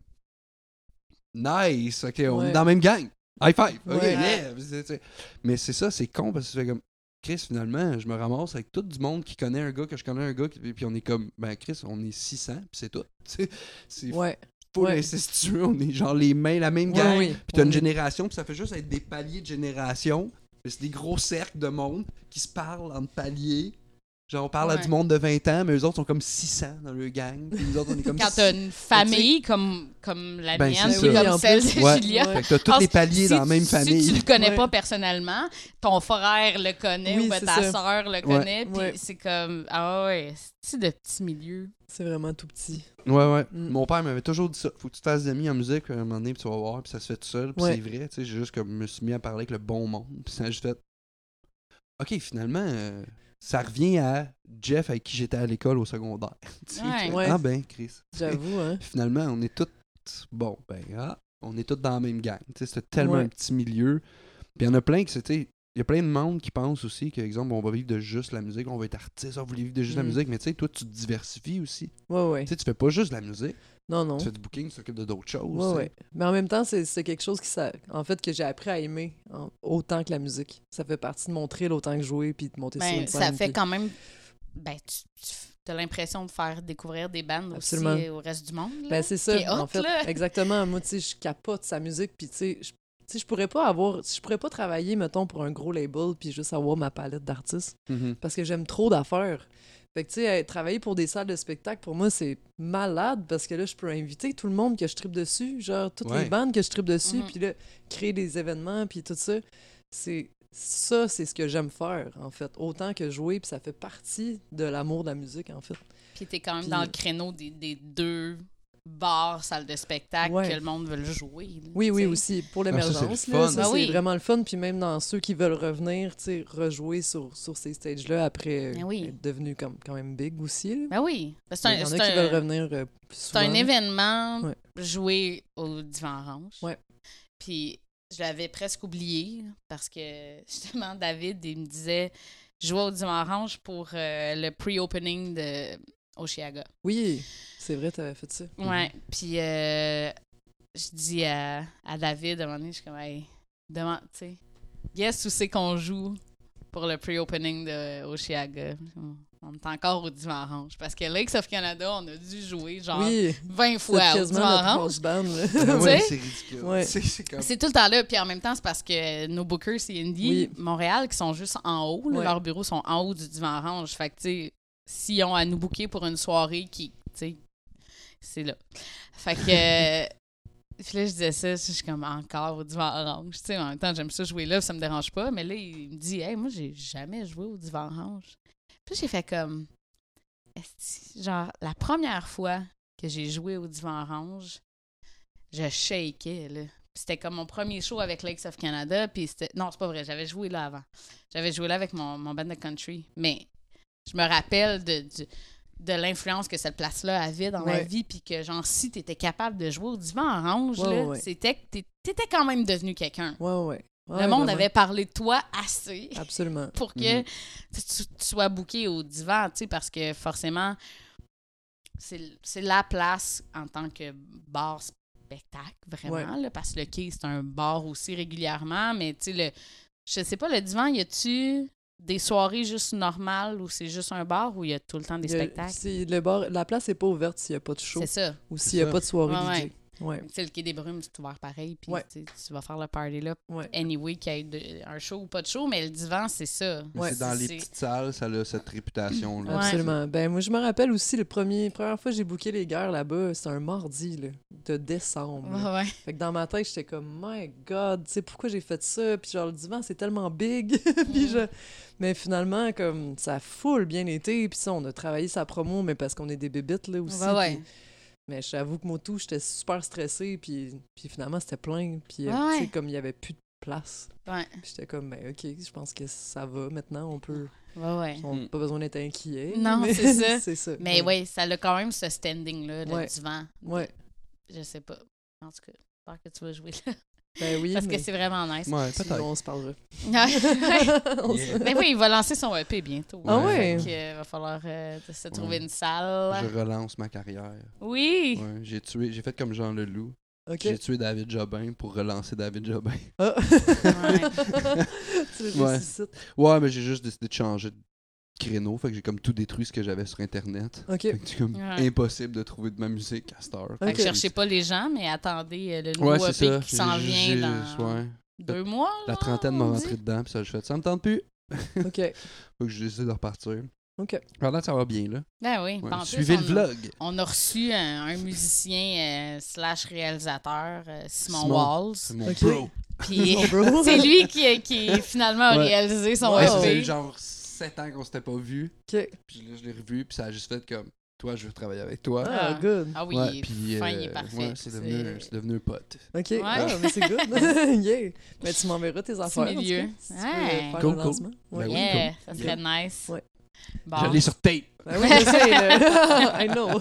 nice, ok, on est dans la même gang. High five. Ok, yeah. Mais c'est ça, c'est con parce que ça fait comme Chris, finalement, je me ramasse avec tout du monde qui connaît un gars, que je connais un gars, puis on est comme, ben Chris, on est 600, puis c'est tout. Tu C'est Ouais. Pas ouais. incestueux, on est genre les mains, la même Ouais, gang. oui. Puis t'as une génération, puis ça fait juste être des paliers de génération. C'est des gros cercles de monde qui se parlent entre paliers. Genre, on parle à du monde de 20 ans, mais eux autres sont comme 600 dans le gang. Puis nous autres, on est comme Quand t'as une famille comme, comme la Ben, mienne, comme Oui, en celle de Ouais. Julia. Ouais. Fait que t'as tous les que paliers si dans la même Si famille. tu le connais Ouais. pas personnellement, ton frère le connaît Oui, ou ben ta soeur le connaît, puis c'est comme ah ouais, c'est de petits milieux. C'est vraiment tout petit. Ouais, ouais. Mm. Mon père m'avait toujours dit ça. Faut que tu des amis en musique, puis à un moment donné, puis tu vas voir, puis ça se fait tout seul. Puis Ouais. c'est vrai, tu sais, j'ai juste comme me suis mis à parler avec le bon monde. Puis ça a juste fait. Ok, finalement, euh, ça revient à Jeff avec qui j'étais à l'école au secondaire. Ouais. Ouais. Ah ben, Chris. J'avoue, hein. Finalement, on est tous. Bon, ben, ah, on est tous dans la même gang. C'est tellement Ouais. un petit milieu. Puis il y en a plein qui c'était. Il y a plein de monde qui pense aussi que, exemple, on va vivre de juste la musique, on va être artiste, on va vivre de juste la Mm. musique, mais tu sais, toi, tu te diversifies aussi. Ouais, ouais. Tu sais, tu fais pas juste de la musique, Non, non. tu fais du booking, tu t'occupes de d'autres choses. Ouais, ouais. Mais en même temps, c'est c'est quelque chose qui, ça, en fait, que j'ai appris à aimer en- autant que la musique. Ça fait partie de mon thrill autant que jouer puis de monter sur Ben, une ça scène. fait puis- quand même ben tu, tu as l'impression de faire découvrir des bandes Absolument. aussi euh, au reste du monde. là. Ben, c'est ça. Qui est en fait, là. exactement. Moi, tu sais, je capote sa musique puis tu sais, je- tu sais, je pourrais pas avoir, je pourrais pas travailler, mettons, pour un gros label puis juste avoir ma palette d'artistes Mhm. parce que j'aime trop d'affaires. Fait que, tu sais, travailler pour des salles de spectacle, pour moi, c'est malade parce que là, je peux inviter tout le monde que je tripe dessus, genre toutes Ouais. les bandes que je tripe dessus, Mhm. puis là, créer des événements, puis tout ça. C'est ça, c'est ce que j'aime faire, en fait. Autant que jouer, puis ça fait partie de l'amour de la musique, en fait. Puis t'es quand même dans le créneau des, des deux bars, salles de spectacle Ouais. que le monde veut le jouer. là, Oui, oui, aussi. Pour Ah, c'est l'émergence, Ben c'est oui. vraiment le fun. Puis même dans ceux qui veulent revenir, tu sais, rejouer sur, sur ces stages-là après Ben oui. être devenu comme, quand même big aussi. là. Ben oui. C'est Il un, y en c'est a qui un- veulent revenir euh, c'est un événement Ouais. joué au Divan Orange. Ouais. Puis je l'avais presque oublié parce que justement, David, il me disait jouais au Divan Orange pour euh, le pre-opening de Oshiaga. Oui, c'est vrai, t'avais fait ça. Ouais. Puis euh, je dis à, à David, à un moment donné, je suis comme, hey, demande, tu sais, guess où c'est qu'on joue pour le pre-opening de Oshiaga. On est encore au Divan Orange. Parce que Lakes of Canada, on a dû jouer genre Oui, 20 c'est fois au Divan Orange. Ah ouais, c'est ridicule. Ouais. C'est c'est comme... C'est tout le temps là. Puis en même temps, c'est parce que nos bookers, c'est Indie, Oui. Montréal, qui sont juste en haut. là. Ouais. Leurs bureaux sont en haut du divan orange. Fait que, tu sais, s'ils ont à nous booker pour une soirée qui, tu sais, c'est là. Fait que. Puis là, je disais ça, je suis comme encore au divan orange. Tu sais, en même temps, j'aime ça jouer là, ça me dérange pas. Mais là, il me dit, hey, moi, j'ai jamais joué au divan orange. Puis j'ai fait comme. Genre, la première fois que j'ai joué au divan orange, je shakeais, là. C'était comme mon premier show avec Lakes of Canada. Puis c'était. Non, c'est pas vrai, j'avais joué là avant. J'avais joué là avec mon, mon band de country. Mais je me rappelle de, l'influence que cette place-là avait dans ma vie. Puis que, genre, si t'étais capable de jouer au divan orange, Ouais, c'était que t'é- t'étais quand même devenu quelqu'un. Ouais, ouais. Ouais, Le monde vraiment. avait parlé de toi assez Absolument. pour que Mhm. tu, tu- tu sois booké au divan, tu sais, parce que forcément, c'est c'est la place en tant que bar spectacle, vraiment, là, parce que le quai, c'est un bar aussi régulièrement, mais tu sais, le, je sais pas, le divan, y a-tu des soirées juste normales ou c'est juste un bar ou il y a tout le temps des a- spectacles? c'est- le bar, la place n'est pas ouverte s'il n'y a pas de show C'est ça. ou s'il n'y a ça. pas de soirée Ouais, DJ. ouais. Ouais. Tu sais, le quai des brumes, c'est ouvert pareil, puis Ouais. tu vas faire le party là, Ouais. anyway, qu'il y ait de- un show ou pas de show, mais le divan, c'est ça. C'est dans les c'est- petites salles, ça a cette réputation-là. Ouais. Absolument. Ben moi je me rappelle aussi le premier première fois que j'ai booké les guerres là-bas, c'était un mardi là, de décembre. là. Ouais, ouais. Fait que dans ma tête, j'étais comme my god, tu sais pourquoi j'ai fait ça? Puis genre le divan, c'est tellement big. puis Mm. je mais finalement comme ça a full bien été, puis ça on a travaillé sa promo mais parce qu'on est des bébites là aussi. Ouais, ouais. puis- Mais j'avoue que moi tout, j'étais super stressée puis puis finalement c'était plein puis euh, Ouais, tu sais ouais. comme il y avait plus de place. Ouais, Puis j'étais comme ben OK, je pense que ça va maintenant, on peut ouais, ouais. on n'a Mm. pas besoin d'être inquiet. Non, c'est ça. c'est ça. Mais oui, ça a quand même ce standing-là, le Ouais. divan. Ouais. Je sais pas. En tout cas, j'espère que tu vas jouer là. Ben oui, Parce mais que c'est vraiment nice. Ouais, sinon, peut-être. on se parlera. Mais oui, il va lancer son EP bientôt. Ah ouais? Fait que, euh, va falloir euh, se trouver Ouais. une salle. Je relance ma carrière. Oui! Ouais, j'ai tué, j'ai fait comme Jean Leloup. J'ai tué David Jobin pour relancer David Jobin. Ah. Ouais. tu le Ouais. ressuscites. Ouais, mais j'ai juste décidé de changer de créneau, fait que j'ai comme tout détruit ce que j'avais sur internet. OK. Fait que c'est comme Ouais. impossible de trouver de ma musique à cette heure. Fait que Ok. cherchez pas les gens, mais attendez euh, le nouveau Ouais, c'est EP ça. qui s'en vient dans ouais. deux mois. La trentaine m'a rentré dedans, puis ça, je fais ça me tente plus. OK. Fait que j'ai décidé de repartir. OK. Pendant que ça va bien, là. Ben oui. Ouais. En plus, Suivez le a- vlog. On a reçu un, un musicien euh, slash réalisateur, euh, Simon, Simon. Walls. C'est mon Ok. bro. Puis c'est lui qui, qui finalement a Ouais. réalisé son Ouais, ça EP. fait genre 7 ans qu'on s'était pas vu. OK. Puis là, je l'ai revu, puis ça a juste fait comme Toi, je veux travailler avec toi. Ah, Ah. good. Ah oui, ouais, il est puis, fin, euh, il est parfait. ouais, c'est devenu, c'est devenu un pote. OK. Ouais. Ah, mais c'est good. yeah. Mais tu m'enverras tes affaires. en tout milieu. cas, si tu Cool, cool. Ben oui, Yeah, cool. ça serait nice. Ouais. Bon. J'allais sur tape. Ben oui, je sais, là. I know.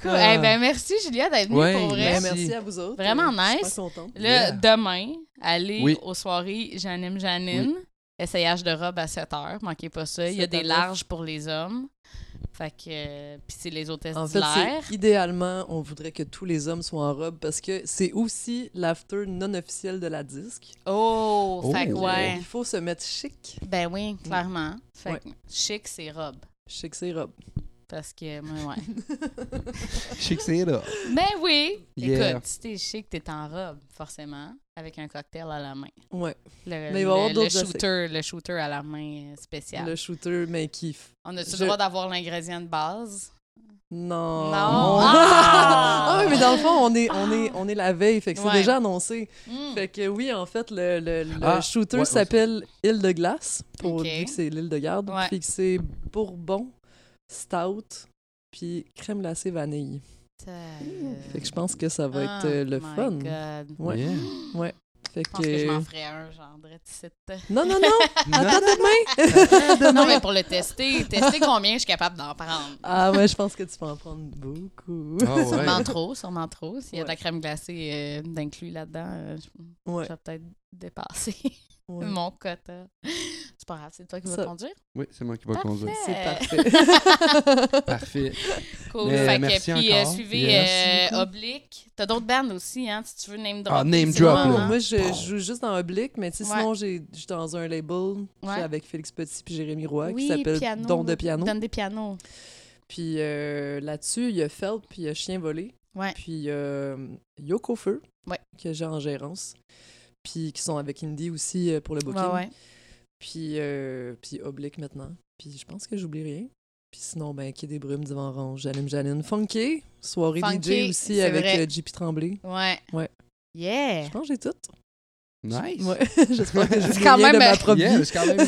Cool. Ah. Eh ben, merci, Julia, d'être venue Ouais, pour vrai. Ben, Merci. merci à vous autres. Vraiment Euh, je suis nice. super contente. Là, Yeah. demain, allez Oui. aux soirées J'anime Janine. Essayage de robe à 7 heures. Manquez pas ça. Il y a 7 à des 9. larges pour les hommes. Fait que. euh, Puis c'est les hôtesses En fait, idéalement, on voudrait que tous les hommes soient en robe parce que c'est aussi l'after non officiel de la disque. Oh, Oh. fait que ouais. Il faut se mettre chic. Ben oui, clairement. Fait Ouais. que chic, c'est robe. Chic, c'est robe. Parce que, moi, ouais. Je sais que c'est là. ben oui! Yeah. Écoute, si t'es chic, t'es en robe, forcément, avec un cocktail à la main. Ouais. Le, Mais il va y avoir le- d'autres le shooter, le shooter à la main euh, spécial. Le shooter, mais qui. On a-tu Je- le droit d'avoir l'ingrédient de base? Non. Non. Ah! Ah! oui, mais dans le fond, on est, on est, on est la veille, fait que c'est Ouais. déjà annoncé. Mm. Fait que oui, en fait, le, le- le Ah, shooter ouais, ouais, s'appelle Île de glace, pour Ok. vu que c'est l'île de garde. Ouais. Puis que c'est bourbon, stout, puis crème glacée vanille. Fait que je pense que ça va être euh, le Oh my fun. God. Ouais. Yeah. Fait Je pense que je m'en ferais un, genre, direct ici. Non, non, non! Non, Attends demain! Non, mais pour le tester, tester combien je suis capable d'en prendre. Ah ouais, je pense que tu peux en prendre beaucoup. Ouais. Sûrement trop, sûrement trop. S'il y a de la Ouais. crème glacée euh, d'inclus là-dedans, euh, je, Ouais. je vais peut-être dépasser ouais. mon quota. C'est pas grave, c'est toi qui vas conduire? Oui, c'est moi qui vais conduire. C'est Parfait. parfait. Cool. Mais fait que, merci puis encore. euh, suivez Yes. euh, Oblique. T'as d'autres bands aussi, hein, si tu veux name drop. Ah, name drop, là. Moi, je, je joue juste dans Oblique, mais tu sais, Ouais. sinon, j'ai- je suis dans un label Ouais. avec Félix Petit puis Jérémy Roy oui, qui s'appelle. Don de piano. Donne des pianos. Puis euh, là-dessus, il y a Felt puis il y a Chien volé. Ouais. Puis il y a euh, Yoko Feu Ouais. que j'ai en gérance. Puis qui sont avec Indie aussi euh, pour le booking. Ouais. Puis, euh, puis Oblique maintenant. Puis je pense que j'oublie rien. Puis sinon, ben, Quai des Brumes, Divan Ronge, J'allume Janine. Funky, soirée Funky, DJ aussi avec euh, JP Tremblay. Ouais. Ouais. Yeah. Je pense que j'ai tout. Nice. Ouais. J'espère que quand rien de même, ma propre Yeah, vie. c'est quand même.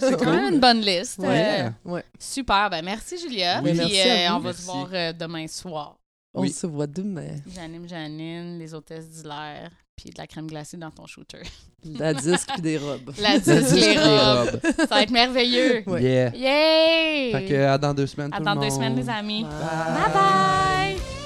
C'est quand même une bonne liste. Ouais. Euh, Ouais. super. Ben, merci, Julia. Oui, Puis merci euh, on va se voir euh, demain soir. On Oui. se voit demain. Janine, Janine, les hôtesses d'Hilaire, puis de la crème glacée dans ton shooter. La disque puis des robes. La disque, les robes. Ça va être merveilleux. Ouais. Yeah. Yay! Fait que à dans deux semaines, À tout dans le deux monde. semaines, les amis. Bye. Bye bye!